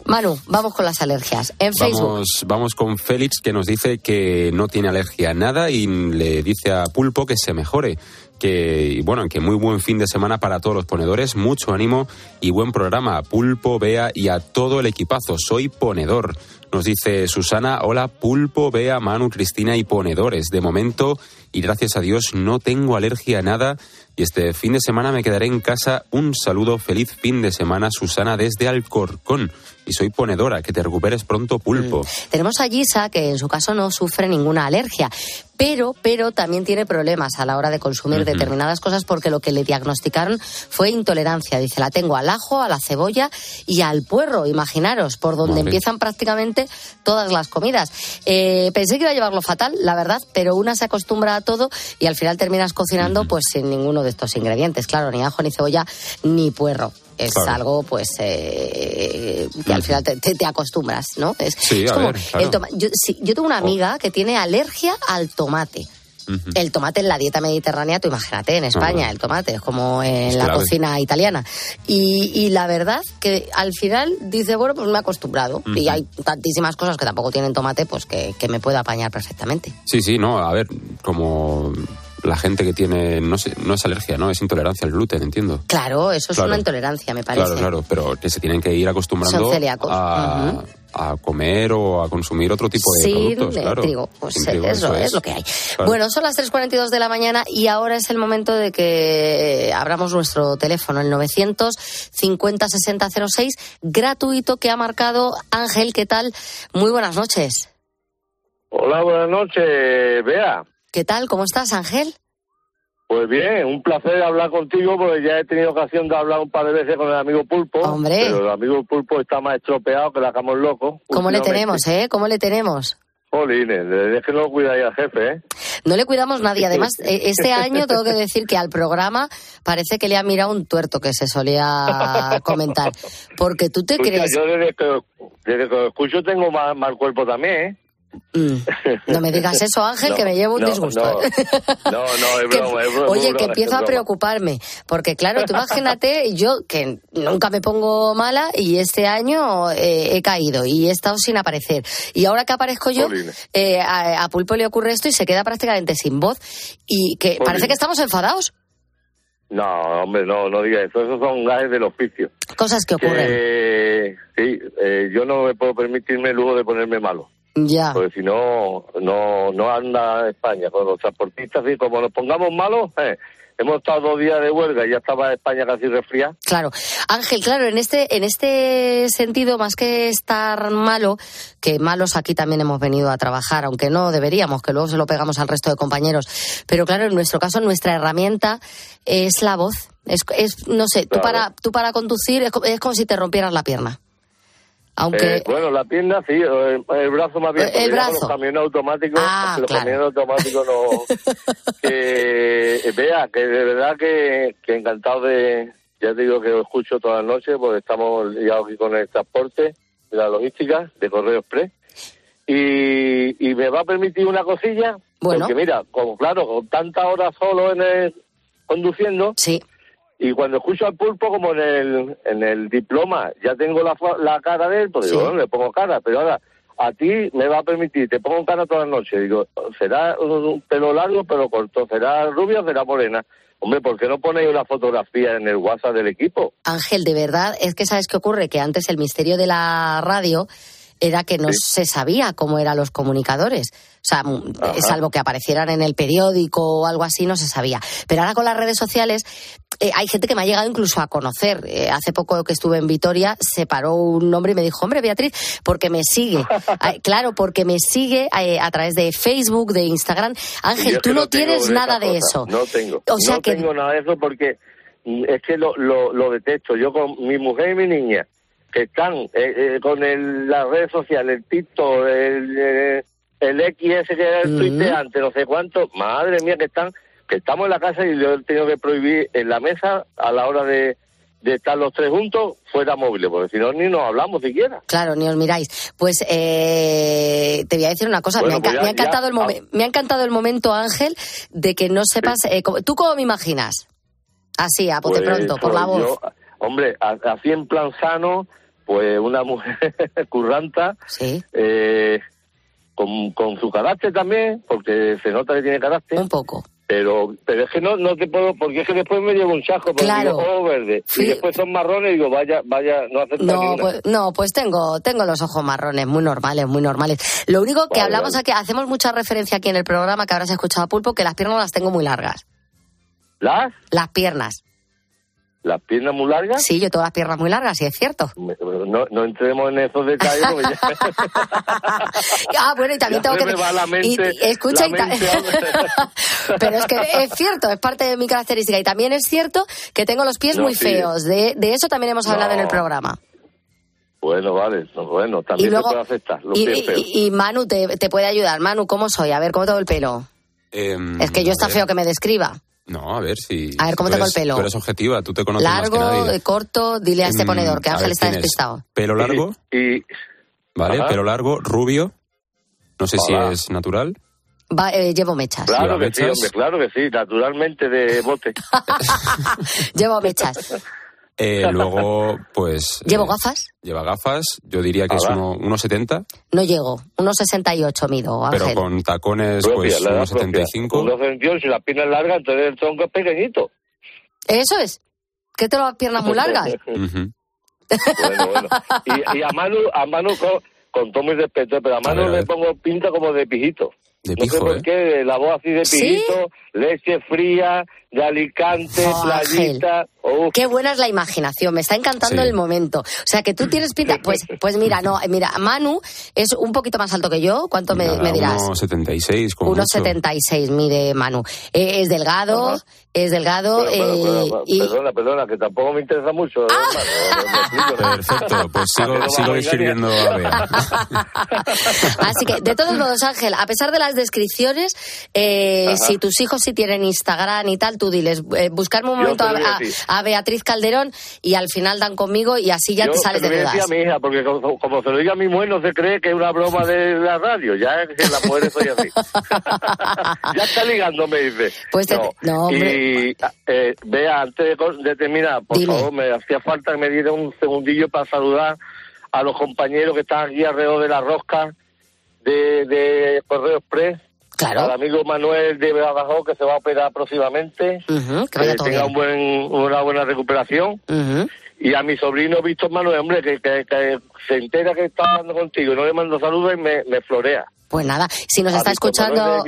Manu, vamos con las alergias. En Facebook. Vamos, vamos con Félix que nos dice que no tiene alergia a nada y le dice a Pulpo que se mejore. Que, bueno, que muy buen fin de semana para todos los ponedores, mucho ánimo y buen programa a Pulpo, Bea y a todo el equipazo. Soy ponedor. Nos dice Susana, hola Pulpo, Bea, Manu, Cristina y ponedores. De momento, y gracias a Dios, no tengo alergia a nada y este fin de semana me quedaré en casa. Un saludo, feliz fin de semana, Susana, desde Alcorcón. Y soy ponedora, que te recuperes pronto, Pulpo. Tenemos a Gisa, que en su caso no sufre ninguna alergia, pero, pero también tiene problemas a la hora de consumir determinadas cosas porque lo que le diagnosticaron fue intolerancia. Dice, la tengo al ajo, a la cebolla y al puerro, imaginaros, por donde Madre. empiezan prácticamente todas las comidas. Eh, pensé que iba a llevarlo fatal, la verdad, pero una se acostumbra a todo y al final terminas cocinando pues sin ninguno de estos ingredientes. Claro, ni ajo, ni cebolla, ni puerro. Es Claro. algo, pues, eh, que al final te, te- te acostumbras, ¿no? Es, Sí, es como ver, claro. el toma- yo, sí, yo tengo una amiga que tiene alergia al tomate. El tomate en la dieta mediterránea, tú imagínate, en España, el tomate es como en Es la clave. cocina italiana. Y, y la verdad que al final dice, bueno, pues me he acostumbrado. Y hay tantísimas cosas que tampoco tienen tomate, pues que, que me puedo apañar perfectamente. Sí, sí, no, a ver, como la gente que tiene, no sé, no es alergia, ¿no? Es intolerancia al gluten, entiendo. Claro, eso es Claro. una intolerancia, me parece. Claro, claro, pero que se tienen que ir acostumbrando Son celíacos. a, a comer o a consumir otro tipo de Sin productos, claro. trigo, pues trigo, eso, eso es. es. lo que hay. Claro. Bueno, son las 3.42 de la mañana y ahora es el momento de que abramos nuestro teléfono, el 950-6006, gratuito que ha marcado Ángel. ¿Qué tal? Muy buenas noches. Hola, buenas noches, Bea. ¿Qué tal? ¿Cómo estás, Ángel? Pues bien, un placer hablar contigo porque ya he tenido ocasión de hablar un par de veces con el amigo Pulpo. Hombre. Pero el amigo Pulpo está más estropeado que la hagamos loco. ¿Cómo le tenemos, eh? ¿Cómo le tenemos? Jolines, es que no lo cuidáis al jefe, ¿eh? No le cuidamos nadie. Además, eh, este año tengo que decir que al programa parece que le ha mirado un tuerto que se solía comentar. Porque tú te Escucha, crees... yo desde que, desde que lo escucho tengo mal, mal cuerpo también, ¿eh? Mm, No me digas eso, Ángel, No, que me llevo un no, disgusto. No, no, no, es Que- broma, es broma. oye, que empiezo a preocuparme, porque claro, tú imagínate, yo que nunca me pongo mala y este año eh, he caído y he estado sin aparecer. Y ahora que aparezco yo, eh, a, a Pulpo le ocurre esto y se queda prácticamente sin voz y que parece que estamos enfadados. No, hombre, no, no digas eso. Esos son gajes del oficio. Cosas que ocurren. Que, sí, eh, yo no me puedo permitirme luego de ponerme malo. Ya. Porque si no, no, no anda España con los transportistas. Y como nos pongamos malos, eh, hemos estado dos días de huelga y ya estaba España casi resfriada. Claro, Ángel, claro, en este, en este sentido, más que estar malo, que malos aquí también hemos venido a trabajar, aunque no deberíamos, que luego se lo pegamos al resto de compañeros. Pero claro, en nuestro caso, nuestra herramienta es la voz. Es, es no sé, tú Claro. para, tú para conducir es, es como si te rompieras la pierna. Aunque, Eh, bueno, la pierna sí, el, el brazo más bien. El ya con brazo. Los camiones automáticos, Ah, los claro. camiones automáticos no. que eh, vea, que de verdad que, que encantado de. Ya te digo que lo escucho todas las noches porque estamos liados aquí con el transporte, la logística de Correo Express. Y, y me va a permitir una cosilla. Bueno. Porque mira, como claro, con tantas horas solo en el, conduciendo. Sí. Y cuando escucho al pulpo, como en el, en el diploma, ya tengo la, la cara de él, porque Sí. yo no le pongo cara, pero ahora, a ti me va a permitir, te pongo cara toda la noche. Digo, será un pelo largo, pero corto, será rubia será morena. Hombre, ¿por qué no ponéis una fotografía en el WhatsApp del equipo? Ángel, de verdad, es que sabes qué ocurre, que antes el misterio de la radio era que no se sabía cómo eran los comunicadores. O sea, m- Ajá. salvo que aparecieran en el periódico o algo así, no se sabía. Pero ahora con las redes sociales eh, hay gente que me ha llegado incluso a conocer. Eh, hace poco que estuve en Vitoria, se paró un hombre y me dijo, hombre, Beatriz, porque me sigue. Ay, claro, porque me sigue eh, a través de Facebook, de Instagram. Ángel, yo tú no tienes nada de eso. No tengo. O sea no que- tengo nada de eso porque mm, es que lo, lo, lo detesto. Yo con mi mujer y mi niña, que están eh, con el, las redes sociales, el TikTok, el, el XS que era el Mm. Twitter antes, no sé cuánto, madre mía, que están, que estamos en la casa y yo he tenido que prohibir en la mesa a la hora de, de estar los tres juntos fuera móviles, porque si no ni nos hablamos siquiera. Claro, ni os miráis. Pues eh, te voy a decir una cosa. Bueno, me, ha, pues ya- me ha encantado ya- el momen- me ha encantado el momento, Ángel, de que no sepas. eh, cómo- ¿Tú cómo me imaginas? Así, a bote Pues, pronto, por la voz. yo, hombre, así en plan sano, pues una mujer curranta, eh, con, con su carácter también, porque se nota que tiene carácter. Un poco. Pero, pero es que no, no te puedo, porque es que después me llevo un chasco, porque Claro. digo, oh, verde, Sí. y después son marrones, y digo, vaya, vaya, no acepta ni No, pues, no, pues tengo, tengo los ojos marrones, muy normales, muy normales. Lo único que Vale, hablamos vale. aquí, hacemos mucha referencia aquí en el programa que habrás escuchado a Pulpo, que las piernas las tengo muy largas. ¿Las? Las piernas. ¿Las piernas muy largas? Sí, yo tengo las piernas muy largas, sí, es cierto. No, no entremos en esos detalles, porque ya... Ah, bueno, y también Ya tengo que. me va la mente- y- escucha, la y ta- mente, pero es que es cierto, es parte de mi característica. Y también es cierto que tengo los pies No, muy sí. feos. De, de eso también hemos hablado en el programa. Bueno, vale, no, bueno, también Y luego- se puede aceptar, los Y, pies y- feos. y Manu te, te puede ayudar. Manu, ¿cómo soy? A ver, ¿cómo tengo el pelo? Em, Es que yo está feo que me describa. No, a ver si. A ver, ¿cómo tengo el pelo? Tú eres objetiva, tú te conoces más que Largo, nadie. eh, corto, dile a este Mm, ponedor que Ángel ver, está despistado. Pelo largo, Y, ¿vale? Ajá. Pelo largo, rubio. No sé Hola. si es natural. Va, eh, llevo mechas. Claro que sí, ¿Lleva hombre, claro que sí, naturalmente de bote. llevo mechas. Eh, luego, pues. ¿Llevo eh, gafas? Lleva gafas, yo diría que es Hola. uno- unos 70, No llego. Unos 68 mido, Ángel. pero con tacones, Propia, pues la edad unos propia. 75. Unos 22, si la pierna es larga, entonces el tronco es pequeñito. Eso es. ¿Qué tengo las piernas muy largas? Bueno, bueno. Y, y a Manu, a Manu con, con todo mi respeto, pero a Manu ver, a le ver. pongo pinta como de pijito. De no sé pijo, por ¿eh? qué, la voz así de ¿Sí? pijito, leche fría, de Alicante, Oh, playita. Uf, Qué buena es la imaginación, me está encantando Sí. el momento. O sea, que tú tienes pinta. Pues, pues mira, no, mira, Manu es un poquito más alto que yo. ¿Cuánto me, Nada, me dirás? Unos 76, como mucho. 1,76 mide Manu. Eh, es delgado, Ajá. es delgado. pero, pero, eh, pero, y, Perdona, perdona, que tampoco me interesa mucho. Ah. me ¿no? Perfecto, pues sigo, sigo Bea. Así que, de todos modos, Ángel, a pesar de las descripciones, eh, si tus hijos sí tienen Instagram y tal, tú diles, eh, buscarme un momento a, Beatriz Calderón y al final dan conmigo y así ya Yo te sales de dudas. a mi hija, porque como, como se lo diga a mi mujer, no se cree que es una broma de la radio. Ya es que la mujer soy así. ya está ligando, me dice. Pues te- no, hombre. Y, eh, vea, antes de, terminar, por Dime. favor, me hacía falta que me diera un segundillo para saludar a los compañeros que están aquí alrededor de la rosca de, de Correo Express. Claro. Al amigo Manuel de Badajoz, que se va a operar próximamente. Que vaya que todo tenga bien. un buen, una buena recuperación. Ujú. Y a mi sobrino Víctor Manuel, hombre, que, que, que se entera que está hablando contigo y no le mando saludos y me, me florea. Pues nada, si nos A está escuchando,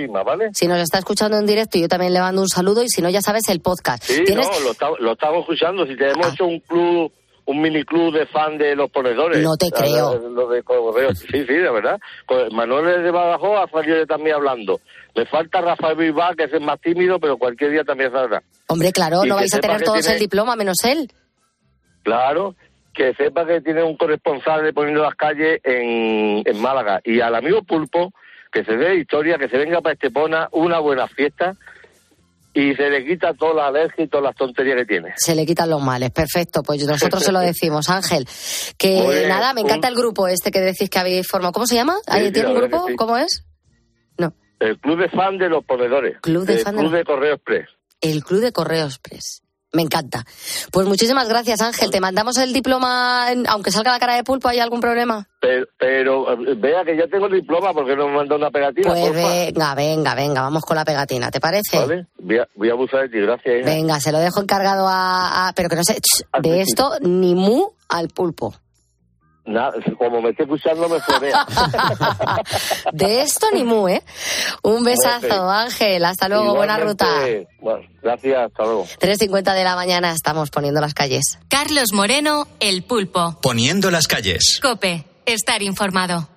si nos está escuchando en directo, yo también le mando un saludo y si no, ya sabes el podcast. Sí, ¿Tienes? no, lo, está- lo estamos escuchando. Si tenemos Ah. hecho un club, un mini club de fan de los ponedores. No te creo. Lo de- correo. Sí, sí, de verdad. Pues Manuel de Badajoz ha salido también hablando. Me falta Rafael Bilbao, que es el más tímido, pero cualquier día también saldrá. Hombre, claro, Y no vais a tener todos tiene- el diploma menos él. Claro, que sepa que tiene un corresponsal de Poniendo las Calles en, en Málaga. Y al amigo Pulpo, que se dé historia, que se venga para Estepona, una buena fiesta y se le quita toda la alergia y todas las tonterías que tiene. Se le quitan los males, perfecto. Pues nosotros se lo decimos, Ángel. Que bien, nada, me encanta un- el grupo este que decís que habéis formado. ¿Cómo se llama? ¿Ahí sí, ¿Tiene un grupo? sí. ¿Cómo es? No, El club de fan de los ponedores. Club de El fan de Club los- de Correo Express. el Club de Correos Express. Me encanta. Pues muchísimas gracias, Ángel. Te mandamos el diploma, en- aunque salga la cara de pulpo, ¿hay algún problema? Pero, pero eh, vea que ya tengo el diploma porque no me mandó una pegatina. Pues porfa? venga, venga, venga, vamos con la pegatina, ¿te parece? ¿Vale? Voy a, voy a abusar de ti, gracias. hija. Venga, se lo dejo encargado a... a- pero que no sé, de esto ni mu al pulpo. Nada, como me esté escuchando me florea. De esto ni mu, ¿eh? Un besazo. Ángel. Hasta luego, buena ruta. Bueno, gracias, hasta luego. 3.50 de la mañana estamos poniendo las calles. Carlos Moreno, El Pulpo. Poniendo las calles. Cope, estar informado.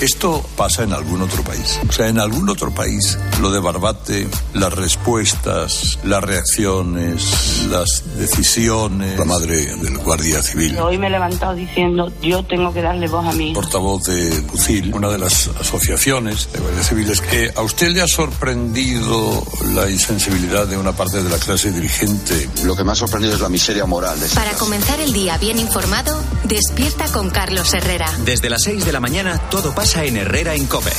Esto pasa en algún otro país. O sea, en algún otro país, lo de Barbate, las respuestas, las reacciones, las decisiones. La madre del Guardia Civil, Hoy me he levantado diciendo, yo tengo que darle voz a mí. portavoz de UCIL, una de las asociaciones de guardias civiles, que a usted le ha sorprendido la insensibilidad de una parte de la clase dirigente. Lo que me ha sorprendido es la miseria moral Para comenzar el día bien informado, despierta con Carlos Herrera. Desde las 6 de la mañana todo pasa en Herrera en Cope.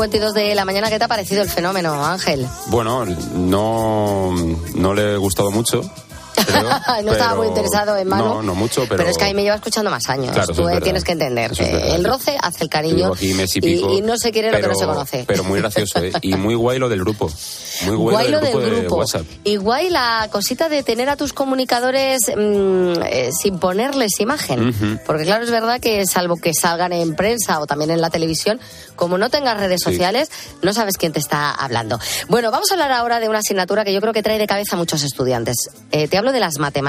52 de la mañana. ¿Qué te ha parecido el fenómeno, Ángel? Bueno, no, no le he gustado mucho. no estaba muy interesado en Manu. No, no mucho, pero... Pero es que ahí me lleva escuchando más años. Claro, Tú es eh, tienes que entender. Es el roce hace el cariño aquí y y, pico, y no se quiere lo que no se conoce. Pero muy gracioso, ¿eh? Y muy guay lo del grupo. Muy guay, Guay lo del grupo, del de grupo. WhatsApp. Y guay la cosita de tener a tus comunicadores mm, eh, sin ponerles imagen. Porque claro, es verdad que salvo que salgan en prensa o también en la televisión, como no tengas redes Sí. sociales, no sabes quién te está hablando. Bueno, vamos a hablar ahora de una asignatura que yo creo que trae de cabeza a muchos estudiantes. Eh, te hablo de las matemáticas.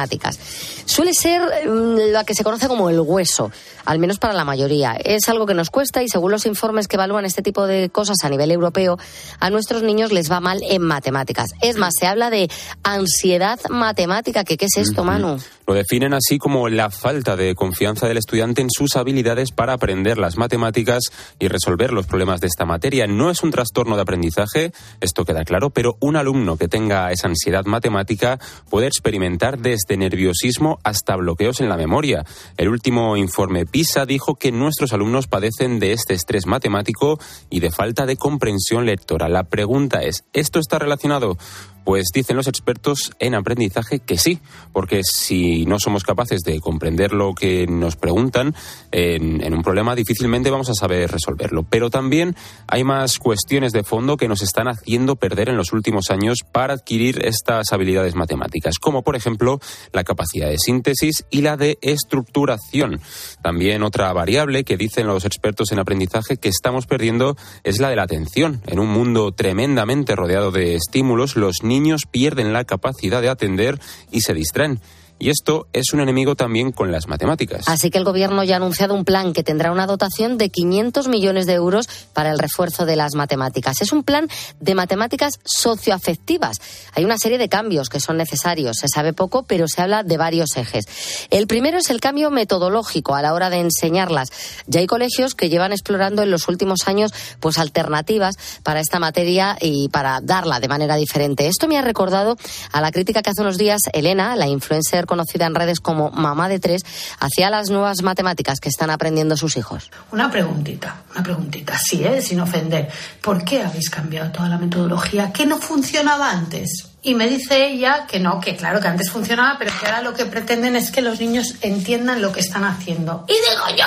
Suele ser mm, la que se conoce como el hueso, al menos para la mayoría. Es algo que nos cuesta y según los informes que evalúan este tipo de cosas a nivel europeo, a nuestros niños les va mal en matemáticas. Es más, se habla de ansiedad matemática, que qué es esto, Manu? Lo definen así como la falta de confianza del estudiante en sus habilidades para aprender las matemáticas y resolver los problemas de esta materia. No es un trastorno de aprendizaje, esto queda claro, pero un alumno que tenga esa ansiedad matemática puede experimentar desde nerviosismo hasta bloqueos en la memoria. El último informe PISA dijo que nuestros alumnos padecen de este estrés matemático y de falta de comprensión lectora. La pregunta es, ¿esto está relacionado? Pues dicen los expertos en aprendizaje que sí, porque si no somos capaces de comprender lo que nos preguntan en, un problema, difícilmente vamos a saber resolverlo. Pero también hay más cuestiones de fondo que nos están haciendo perder en los últimos años para adquirir estas habilidades matemáticas, como por ejemplo la capacidad de síntesis y la de estructuración. También otra variable que dicen los expertos en aprendizaje que estamos perdiendo es la de la atención. En un mundo tremendamente rodeado de estímulos, los niños pierden la capacidad de atender y se distraen. Y esto es un enemigo también con las matemáticas. Así que el Gobierno ya ha anunciado un plan que tendrá una dotación de 500 millones de euros para el refuerzo de las matemáticas. Es un plan de matemáticas socioafectivas. Hay una serie de cambios que son necesarios. Se sabe poco, pero se habla de varios ejes. El primero es el cambio metodológico a la hora de enseñarlas. Ya hay colegios que llevan explorando en los últimos años pues alternativas para esta materia y para darla de manera diferente. Esto me ha recordado a la crítica que hace unos días Elena, la influencer conocida en redes como mamá de tres, hacia las nuevas matemáticas que están aprendiendo sus hijos. Una preguntita, una preguntita, sí, ¿eh? sin ofender. ¿Por qué habéis cambiado toda la metodología? ¿Qué no funcionaba antes? Y me dice ella que no, que claro que antes funcionaba, pero que ahora lo que pretenden es que los niños entiendan lo que están haciendo. Y digo yo,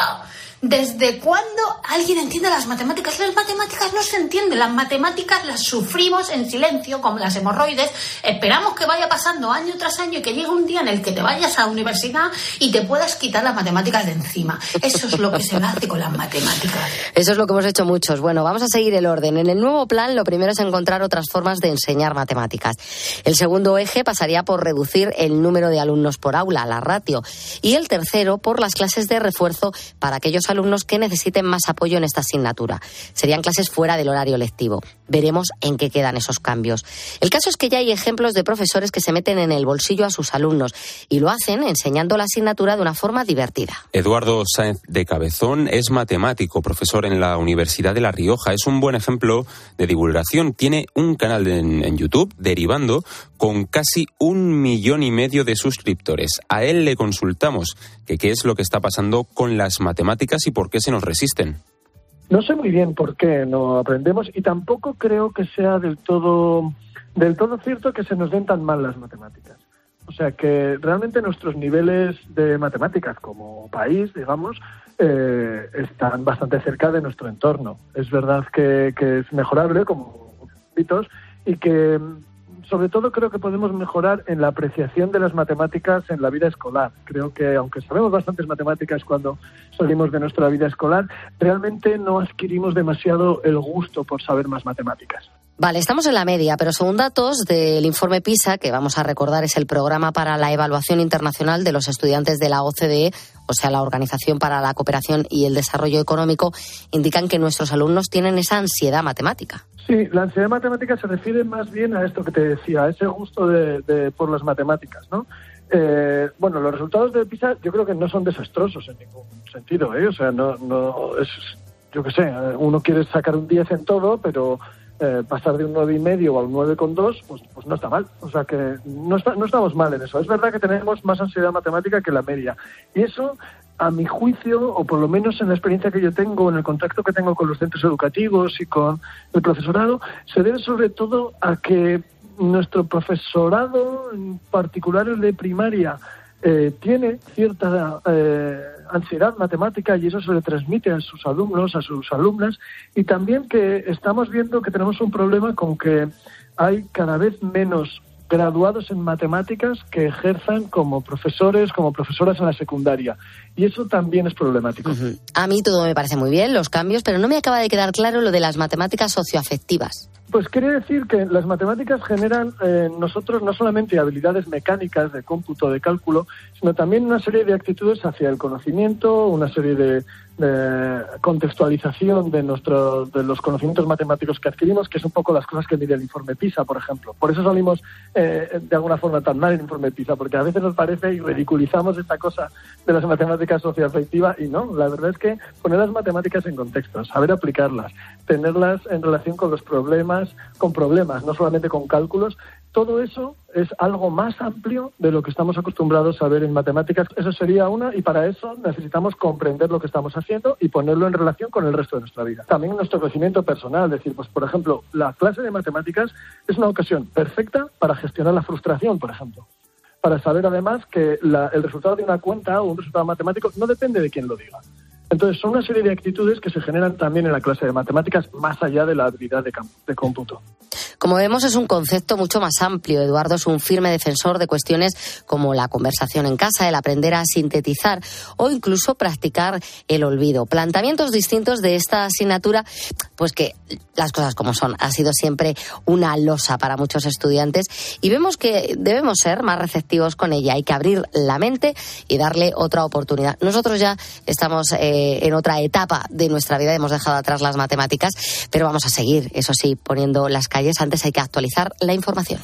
¿desde cuándo alguien entiende las matemáticas? Las matemáticas no se entienden, las matemáticas las sufrimos en silencio, como las hemorroides. Esperamos que vaya pasando año tras año y que llegue un día en el que te vayas a la universidad y te puedas quitar las matemáticas de encima. Eso es lo que se hace con las matemáticas. Eso es lo que hemos hecho muchos. Bueno, vamos a seguir el orden. En el nuevo plan, lo primero es encontrar otras formas de enseñar matemáticas. El segundo eje pasaría por reducir el número de alumnos por aula, la ratio. Y el tercero, por las clases de refuerzo para aquellos alumnos que necesiten más apoyo en esta asignatura. Serían clases fuera del horario lectivo. Veremos en qué quedan esos cambios. El caso es que ya hay ejemplos de profesores que se meten en el bolsillo a sus alumnos y lo hacen enseñando la asignatura de una forma divertida. Eduardo Sáenz de Cabezón es matemático, profesor en la Universidad de La Rioja. Es un buen ejemplo de divulgación. Tiene un canal en, YouTube, Derivando, con casi un millón y medio de suscriptores. A él le consultamos qué es lo que está pasando con las matemáticas y por qué se nos resisten. No sé muy bien por qué no aprendemos y tampoco creo que sea del todo, del todo cierto que se nos den tan mal las matemáticas. O sea que realmente nuestros niveles de matemáticas como país, digamos, eh, están bastante cerca de nuestro entorno. Es verdad que, es mejorable como y que sobre todo creo que podemos mejorar en la apreciación de las matemáticas en la vida escolar. Creo que aunque sabemos bastantes matemáticas cuando salimos de nuestra vida escolar, realmente no adquirimos demasiado el gusto por saber más matemáticas. Vale, estamos en la media, pero según datos del informe PISA, que vamos a recordar es el programa para la evaluación internacional de los estudiantes de la OCDE, o sea, la Organización para la Cooperación y el Desarrollo Económico, indican que nuestros alumnos tienen esa ansiedad matemática. Sí, la ansiedad matemática se refiere más bien a esto que te decía, a ese gusto de, de- por las matemáticas, ¿no? Eh, bueno, los resultados de PISA yo creo que no son desastrosos en ningún sentido, ¿eh? O sea, no, no es, yo qué sé, uno quiere sacar un 10 en todo, pero eh, pasar de un nueve y medio a un 9,2, pues, pues no está mal. O sea que no, está- no estamos mal en eso. Es verdad que tenemos más ansiedad matemática que la media. Y eso, a mi juicio, o por lo menos en la experiencia que yo tengo, en el contacto que tengo con los centros educativos y con el profesorado, se debe sobre todo a que nuestro profesorado, en particular el de primaria, eh, tiene cierta eh, ansiedad matemática y eso se le transmite a sus alumnos, a sus alumnas, y también que estamos viendo que tenemos un problema con que hay cada vez menos graduados en matemáticas que ejerzan como profesores, como profesoras en la secundaria. Y eso también es problemático. A mí todo me parece muy bien, los cambios, pero no me acaba de quedar claro lo de las matemáticas socioafectivas. Pues quiere decir que las matemáticas generan eh, nosotros no solamente habilidades mecánicas de cómputo, de cálculo, sino también una serie de actitudes hacia el conocimiento, una serie de, de contextualización de, nuestro, de los conocimientos matemáticos que adquirimos, que es un poco las cosas que mide el informe PISA, por ejemplo. Por eso salimos eh, de alguna forma tan mal el informe PISA, porque a veces nos parece y ridiculizamos esta cosa de las matemáticas socioafectivas y no, la verdad es que poner las matemáticas en contexto, saber aplicarlas, tenerlas en relación con los problemas, con problemas, no solamente con cálculos, todo eso es algo más amplio de lo que estamos acostumbrados a ver en matemáticas. Eso sería una y para eso necesitamos comprender lo que estamos haciendo y ponerlo en relación con el resto de nuestra vida. También nuestro crecimiento personal, decir, pues por ejemplo, la clase de matemáticas es una ocasión perfecta para gestionar la frustración, por ejemplo. Para saber además que la- el resultado de una cuenta o un resultado matemático no depende de quién lo diga. Entonces, son una serie de actitudes que se generan también en la clase de matemáticas, más allá de la habilidad de, de cómputo. Como vemos, es un concepto mucho más amplio. Eduardo es un firme defensor de cuestiones como la conversación en casa, el aprender a sintetizar o incluso practicar el olvido. Planteamientos distintos de esta asignatura, pues que las cosas como son, ha sido siempre una losa para muchos estudiantes y vemos que debemos ser más receptivos con ella. Hay que abrir la mente y darle otra oportunidad. Nosotros ya estamos eh, en otra etapa de nuestra vida, hemos dejado atrás las matemáticas, pero vamos a seguir, eso sí, poniendo las calles hay que actualizar la información.